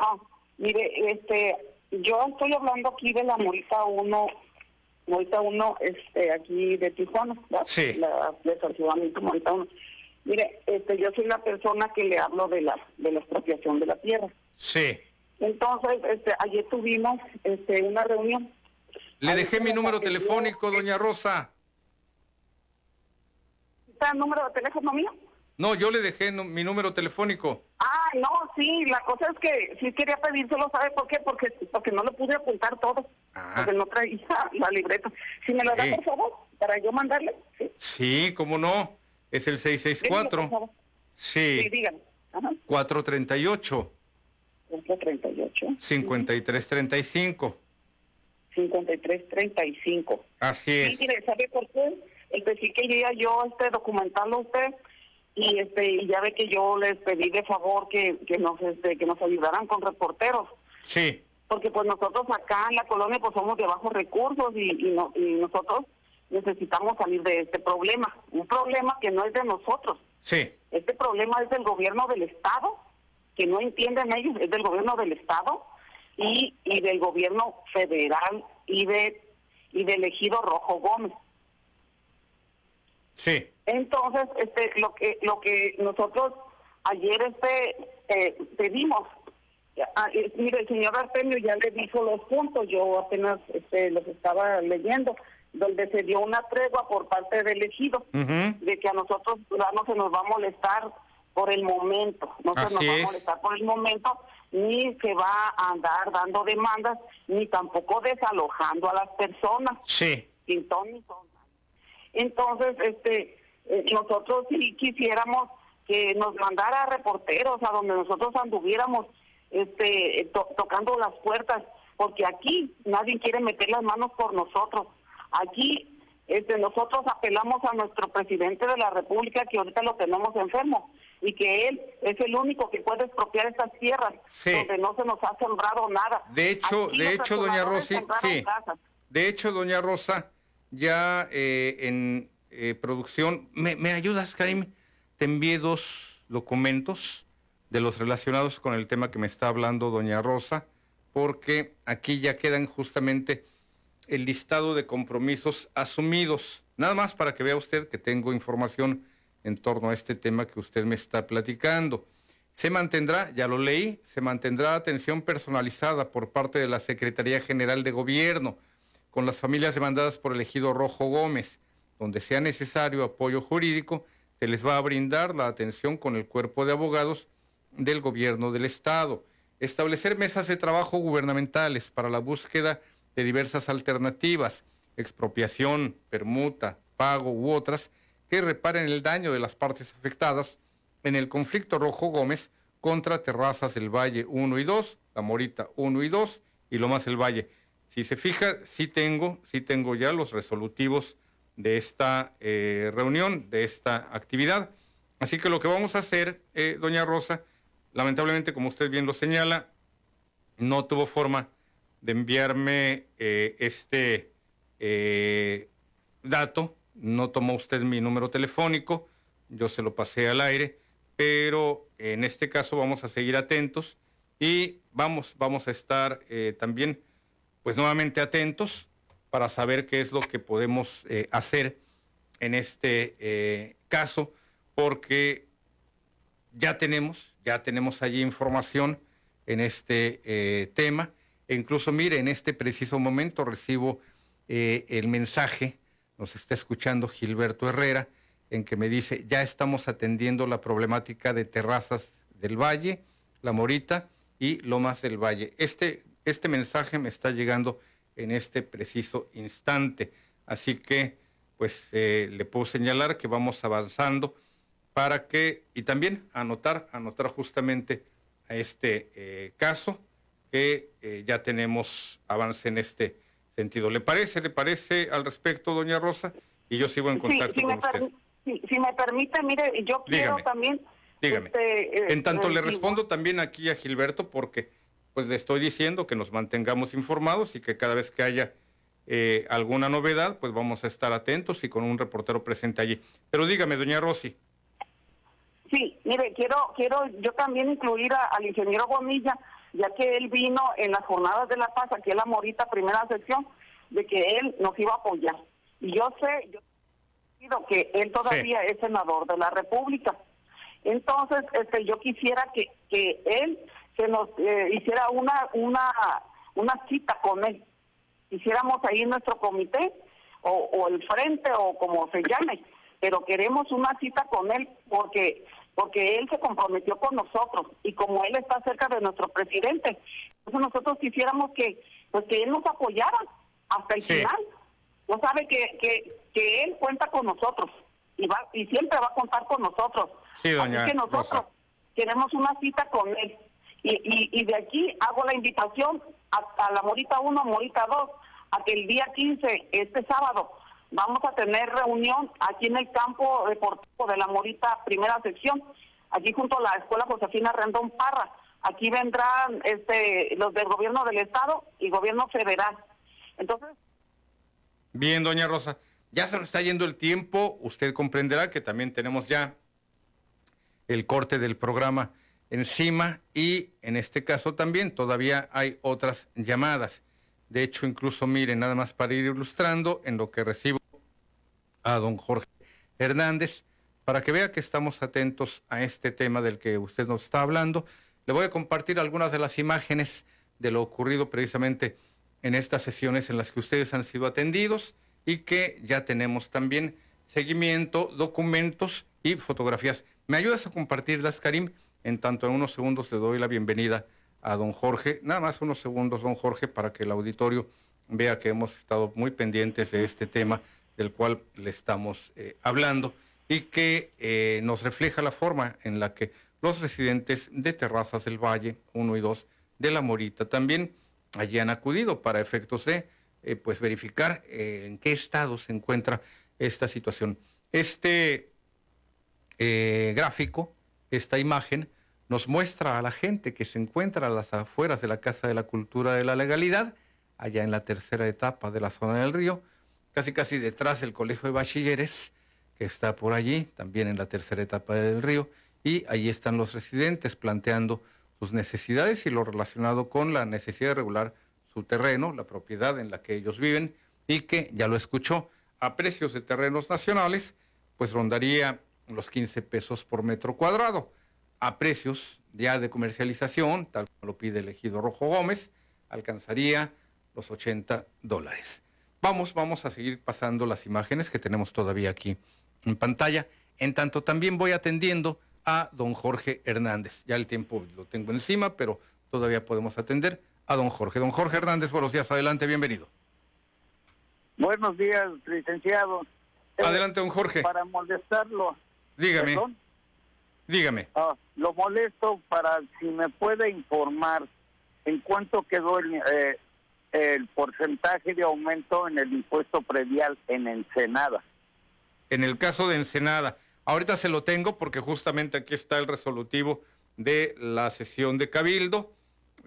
ah, mire, este, yo estoy hablando aquí de la Morita 1, Morita 1, este, aquí de Tijuana, ¿verdad? Sí. La de Morita 1. Mire, este, yo soy la persona que le hablo de la, de la expropiación de la tierra. Sí. Entonces, este, ayer tuvimos este, una reunión le dejé mi número telefónico, doña Rosa. ¿Está el número de teléfono mío? No, yo le dejé mi número telefónico. Ah, no, sí, la cosa es que sí quería pedírselo, ¿sabe por qué? Porque porque no le pude apuntar todo, ah. porque no traía la libreta. Si me lo da, por favor, para yo mandarle. Sí, sí cómo no, es el 664. Sí. Sí, dígame. Ajá. 438. 438. 5335. 5335. Así es. Sí, ¿sabe por qué? Este, sí quería yo este, documentarlo a usted y este y ya ve que yo les pedí de favor que, que nos este, que nos ayudaran con reporteros. Sí. Porque pues nosotros acá en la colonia pues somos de bajos recursos y, y, no, y nosotros necesitamos salir de este problema. Un problema que no es de nosotros. Sí. Este problema es del gobierno del Estado, que no entienden ellos, es del gobierno del Estado y, y del gobierno federal y de y del ejido Rojo Gómez. Sí. Entonces, este, lo que lo que nosotros ayer este eh, pedimos, ah, eh, mire, el señor Artemio ya le dijo los puntos, yo apenas este, los estaba leyendo, donde se dio una tregua por parte del ejido, de que a nosotros no se nos va a molestar por el momento, no se nos va a molestar por el momento, ni se va a andar dando demandas, ni tampoco desalojando a las personas. Sí. Entonces, este, eh, nosotros si quisiéramos que nos mandara reporteros a donde nosotros anduviéramos este, tocando las puertas, porque aquí nadie quiere meter las manos por nosotros. Aquí este, nosotros apelamos a nuestro presidente de la República, que ahorita lo tenemos enfermo, y que él es el único que puede expropiar estas tierras donde no se nos ha sembrado nada. De hecho, de hecho, doña Rosy, sí. De hecho, doña Rosa, ya eh, en eh, producción, ¿me, ¿me ayudas, Karim? Te envié dos documentos de los relacionados con el tema que me está hablando doña Rosa, porque aquí ya quedan justamente el listado de compromisos asumidos. Nada más para que vea usted que tengo información en torno a este tema que usted me está platicando. Se mantendrá, ya lo leí, se mantendrá atención personalizada por parte de la Secretaría General de Gobierno con las familias demandadas por el ejido Rojo Gómez. Donde sea necesario apoyo jurídico, se les va a brindar la atención con el cuerpo de abogados del gobierno del Estado. Establecer mesas de trabajo gubernamentales para la búsqueda de diversas alternativas, expropiación, permuta, pago u otras, que reparen el daño de las partes afectadas en el conflicto Rojo Gómez contra Terrazas del Valle 1 y 2, La Morita 1 y 2 y lo más el Valle. Si se fija, sí tengo, sí tengo ya los resolutivos de esta eh, reunión, de esta actividad. Así que lo que vamos a hacer, eh, doña Rosa, lamentablemente, como usted bien lo señala, no tuvo forma de enviarme eh, este dato no tomó usted mi número telefónico, yo se lo pasé al aire, pero en este caso vamos a seguir atentos y vamos, vamos a estar eh, también, pues nuevamente atentos para saber qué es lo que podemos eh, hacer en este eh, caso, porque ya tenemos, ya tenemos allí información en este tema. E incluso, mire, en este preciso momento recibo el mensaje nos está escuchando Gilberto Herrera, en que me dice, ya estamos atendiendo la problemática de terrazas del Valle, La Morita y Lomas del Valle. Este, este mensaje me está llegando en este preciso instante. Así que, pues, eh, le puedo señalar que vamos avanzando para que, y también anotar, anotar justamente a este eh, caso, que eh, ya tenemos avance en este sentido. ¿Le parece, le parece al respecto, doña Rosa? Y yo sigo en contacto con usted. Si, me permite, mire, yo quiero también... Dígame. Este, eh, en tanto le respondo también aquí a Gilberto porque pues le estoy diciendo que nos mantengamos informados y que cada vez que haya eh, alguna novedad, pues vamos a estar atentos y con un reportero presente allí. Pero dígame, doña Rosy. Sí, mire, quiero, quiero yo también incluir al ingeniero Bonilla, ya que él vino en las jornadas de la paz, aquí en la Morita, primera sección, de que él nos iba a apoyar. Y yo sé, yo que él todavía es senador de la República. Entonces, este, yo quisiera que, que él se nos eh, hiciera una, una, una cita con él. Hiciéramos ahí nuestro comité, o, o el frente, o como se llame, pero queremos una cita con él porque porque él se comprometió con nosotros y como él está cerca de nuestro presidente, entonces nosotros quisiéramos que pues que él nos apoyara hasta el final. No sabe que, que, que él cuenta con nosotros y va y siempre va a contar con nosotros. Sí, doña Así que nosotros queremos una cita con él. Y, y, y de aquí hago la invitación a, a la Morita 1, Morita 2, a que el día 15, este sábado, vamos a tener reunión aquí en el campo deportivo de la Morita, primera sección, aquí junto a la Escuela Josefina Rendón Parra. Aquí vendrán este, los del gobierno del Estado y gobierno federal. Entonces... Bien, doña Rosa, ya se nos está yendo el tiempo. Usted comprenderá que también tenemos ya el corte del programa encima y en este caso también todavía hay otras llamadas. De hecho, incluso miren, nada más para ir ilustrando en lo que recibo a don Jorge Hernández, para que vea que estamos atentos a este tema del que usted nos está hablando. Le voy a compartir algunas de las imágenes de lo ocurrido precisamente en estas sesiones en las que ustedes han sido atendidos y que ya tenemos también seguimiento, documentos y fotografías. ¿Me ayudas a compartirlas, Karim? En tanto, en unos segundos te doy la bienvenida a don Jorge. Nada más unos segundos, don Jorge, para que el auditorio vea que hemos estado muy pendientes de este tema del cual le estamos eh, hablando y que eh, nos refleja la forma en la que los residentes de Terrazas del Valle 1 y 2 de La Morita también allí han acudido para efectos de eh, pues verificar en qué estado se encuentra esta situación. Este gráfico, esta imagen, nos muestra a la gente que se encuentra a las afueras de la Casa de la Cultura de la Legalidad, allá en la tercera etapa de la zona del río, casi casi detrás del Colegio de Bachilleres, que está por allí, también en la tercera etapa del río, y allí están los residentes planteando sus necesidades y lo relacionado con la necesidad de regular su terreno, la propiedad en la que ellos viven, y que, ya lo escuchó, a precios de terrenos nacionales, pues rondaría los 15 pesos por metro cuadrado. A precios ya de comercialización, tal como lo pide el ejido Rojo Gómez, alcanzaría los 80 dólares. Vamos, vamos a seguir pasando las imágenes que tenemos todavía aquí en pantalla. En tanto, también voy atendiendo a don Jorge Hernández. Ya el tiempo lo tengo encima, pero todavía podemos atender a don Jorge. Don Jorge Hernández, buenos días, adelante, bienvenido. Buenos días, licenciado. Adelante, don Jorge. Para molestarlo. Dígame. Dígame. Ah, lo molesto para si me puede informar en cuánto quedó el, eh, el porcentaje de aumento en el impuesto predial en Ensenada. En el caso de Ensenada, ahorita se lo tengo porque justamente aquí está el resolutivo de la sesión de Cabildo.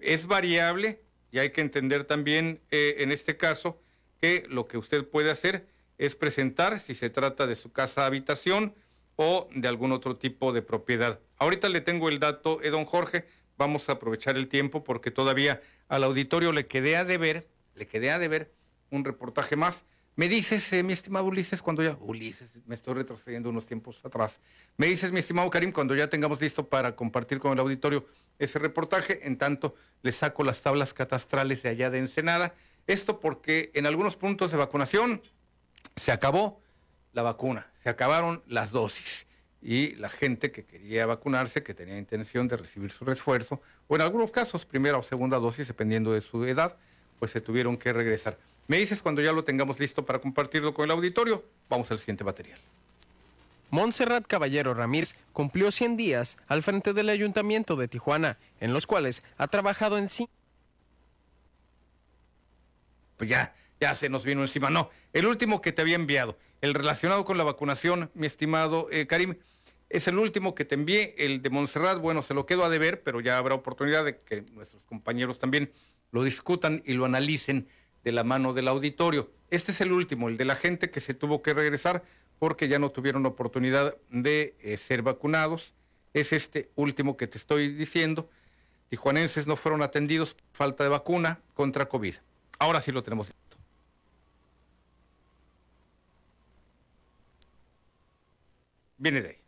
Es variable y hay que entender también eh, en este caso que lo que usted puede hacer es presentar si se trata de su casa habitación o de algún otro tipo de propiedad. Ahorita le tengo el dato, eh, don Jorge, vamos a aprovechar el tiempo porque todavía al auditorio le quedé a deber, le quedé a deber un reportaje más. Me dices, eh, mi estimado Ulises, cuando ya, Ulises, me estoy retrocediendo unos tiempos atrás. Me dices, mi estimado Karim, cuando ya tengamos listo para compartir con el auditorio ese reportaje, en tanto le saco las tablas catastrales de allá de Ensenada. Esto porque en algunos puntos de vacunación se acabó la vacuna, se acabaron las dosis y la gente que quería vacunarse, que tenía intención de recibir su refuerzo, o en algunos casos primera o segunda dosis, dependiendo de su edad, pues se tuvieron que regresar. Me dices cuando ya lo tengamos listo para compartirlo con el auditorio. Vamos al siguiente material. Montserrat Caballero Ramírez cumplió 100 días al frente del Ayuntamiento de Tijuana, en los cuales ha trabajado en sí. Pues ya, ya se nos vino encima. No, el último que te había enviado, el relacionado con la vacunación, mi estimado eh, Karim, es el último que te envié, el de Montserrat, bueno, se lo quedo a deber, pero ya habrá oportunidad de que nuestros compañeros también lo discutan y lo analicen de la mano del auditorio. Este es el último, el de la gente que se tuvo que regresar porque ya no tuvieron oportunidad de eh, ser vacunados. Es este último que te estoy diciendo. Tijuanenses no fueron atendidos falta de vacuna contra COVID. Ahora sí lo tenemos. Viene de ahí.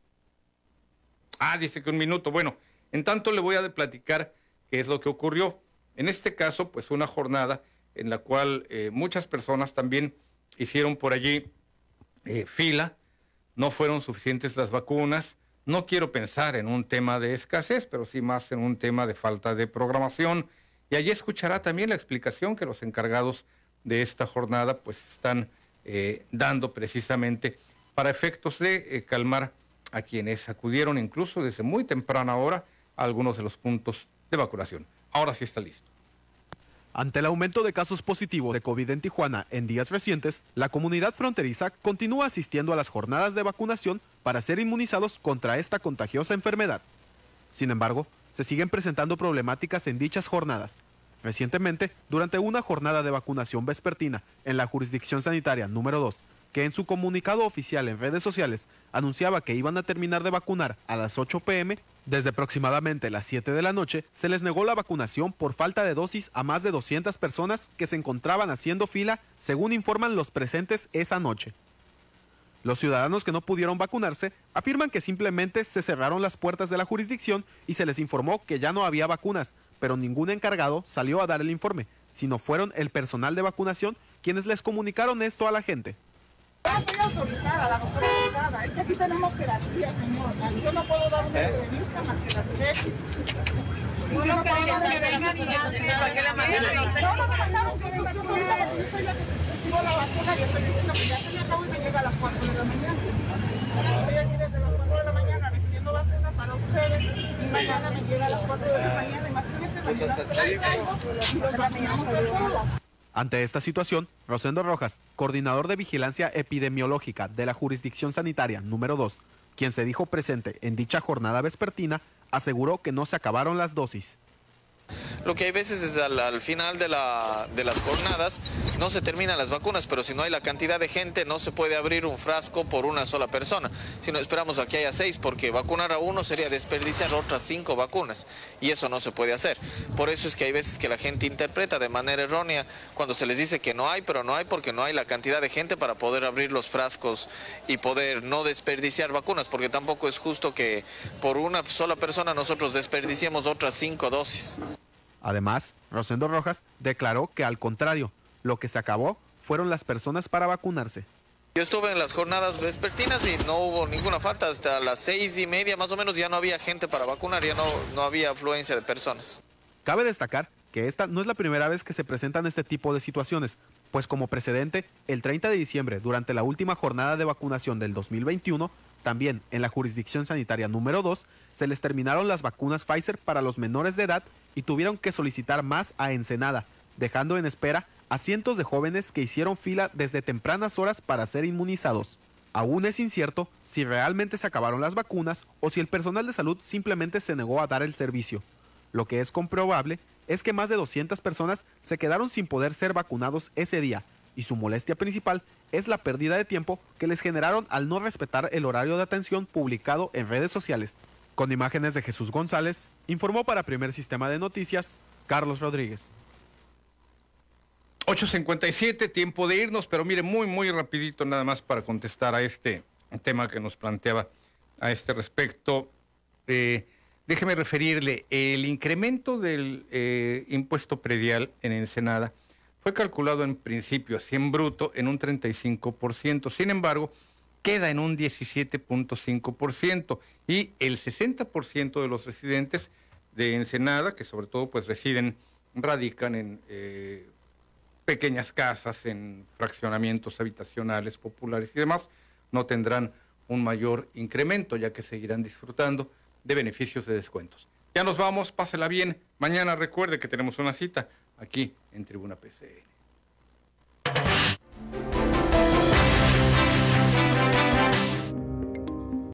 Ah, dice que un minuto. Bueno, en tanto le voy a platicar qué es lo que ocurrió. En este caso, pues una jornada en la cual eh, muchas personas también hicieron por allí eh, fila, no fueron suficientes las vacunas. No quiero pensar en un tema de escasez, pero sí más en un tema de falta de programación. Y allí escuchará también la explicación que los encargados de esta jornada pues están eh, dando precisamente para efectos de calmar a quienes acudieron incluso desde muy temprana hora a algunos de los puntos de vacunación. Ahora sí está listo. Ante el aumento de casos positivos de COVID en Tijuana en días recientes, la comunidad fronteriza continúa asistiendo a las jornadas de vacunación para ser inmunizados contra esta contagiosa enfermedad. Sin embargo, se siguen presentando problemáticas en dichas jornadas. Recientemente, durante una jornada de vacunación vespertina en la jurisdicción sanitaria número 2 que en su comunicado oficial en redes sociales anunciaba que iban a terminar de vacunar a las 8 pm, desde aproximadamente las 7 de la noche se les negó la vacunación por falta de dosis a más de 200 personas que se encontraban haciendo fila, según informan los presentes esa noche. Los ciudadanos que no pudieron vacunarse afirman que simplemente se cerraron las puertas de la jurisdicción y se les informó que ya no había vacunas, pero ningún encargado salió a dar el informe, sino fueron el personal de vacunación quienes les comunicaron esto a la gente. Autorizada, la doctora autorizada. Es que aquí tenemos señor. Yo no puedo dar una entrevista más que no, venga ni para que la No, no me mandaron. Yo recibo la vacuna y estoy diciendo que ya se me acabó y me llega a las 4 de la mañana. Estoy aquí desde las 4 de la mañana recibiendo vacuna para ustedes y mañana me llega a las 4 de la mañana. Imagínense, mañana traigo y los vacunamos a todos. Ante esta situación, Rosendo Rojas, coordinador de vigilancia epidemiológica de la jurisdicción sanitaria número 2, quien se dijo presente en dicha jornada vespertina, aseguró que no se acabaron las dosis. Lo que hay veces es al, final de, las jornadas no se terminan las vacunas, pero si no hay la cantidad de gente no se puede abrir un frasco por una sola persona. Si no esperamos a que haya seis, porque vacunar a uno sería desperdiciar otras cinco vacunas y eso no se puede hacer. Por eso es que hay veces que la gente interpreta de manera errónea cuando se les dice que no hay, pero no hay porque no hay la cantidad de gente para poder abrir los frascos y poder no desperdiciar vacunas, porque tampoco es justo que por una sola persona nosotros desperdiciemos otras cinco dosis. Además, Rosendo Rojas declaró que al contrario, lo que se acabó fueron las personas para vacunarse. Yo estuve en las jornadas vespertinas y no hubo ninguna falta. Hasta las seis y media más o menos ya no había gente para vacunar, ya no, no había afluencia de personas. Cabe destacar que esta no es la primera vez que se presentan este tipo de situaciones, pues como precedente, el 30 de diciembre, durante la última jornada de vacunación del 2021, también en la jurisdicción sanitaria número 2, se les terminaron las vacunas Pfizer para los menores de edad y tuvieron que solicitar más a Ensenada, dejando en espera a cientos de jóvenes que hicieron fila desde tempranas horas para ser inmunizados. Aún es incierto si realmente se acabaron las vacunas o si el personal de salud simplemente se negó a dar el servicio. Lo que es comprobable es que más de 200 personas se quedaron sin poder ser vacunados ese día y su molestia principal es la pérdida de tiempo que les generaron al no respetar el horario de atención publicado en redes sociales. Con imágenes de Jesús González, informó para Primer Sistema de Noticias Carlos Rodríguez. 8.57, tiempo de irnos, pero mire, muy, muy rapidito nada más para contestar a este tema que nos planteaba a este respecto. Eh, déjeme referirle, el incremento del eh, impuesto predial en Ensenada fue calculado en principio así en bruto en un 35%. Sin embargo, queda en un 17.5% y el 60% de los residentes de Ensenada, que sobre todo pues residen, radican en eh, pequeñas casas, en fraccionamientos habitacionales populares y demás, no tendrán un mayor incremento, ya que seguirán disfrutando de beneficios de descuentos. Ya nos vamos, pásela bien. Mañana recuerde que tenemos una cita aquí en Tribuna PCN.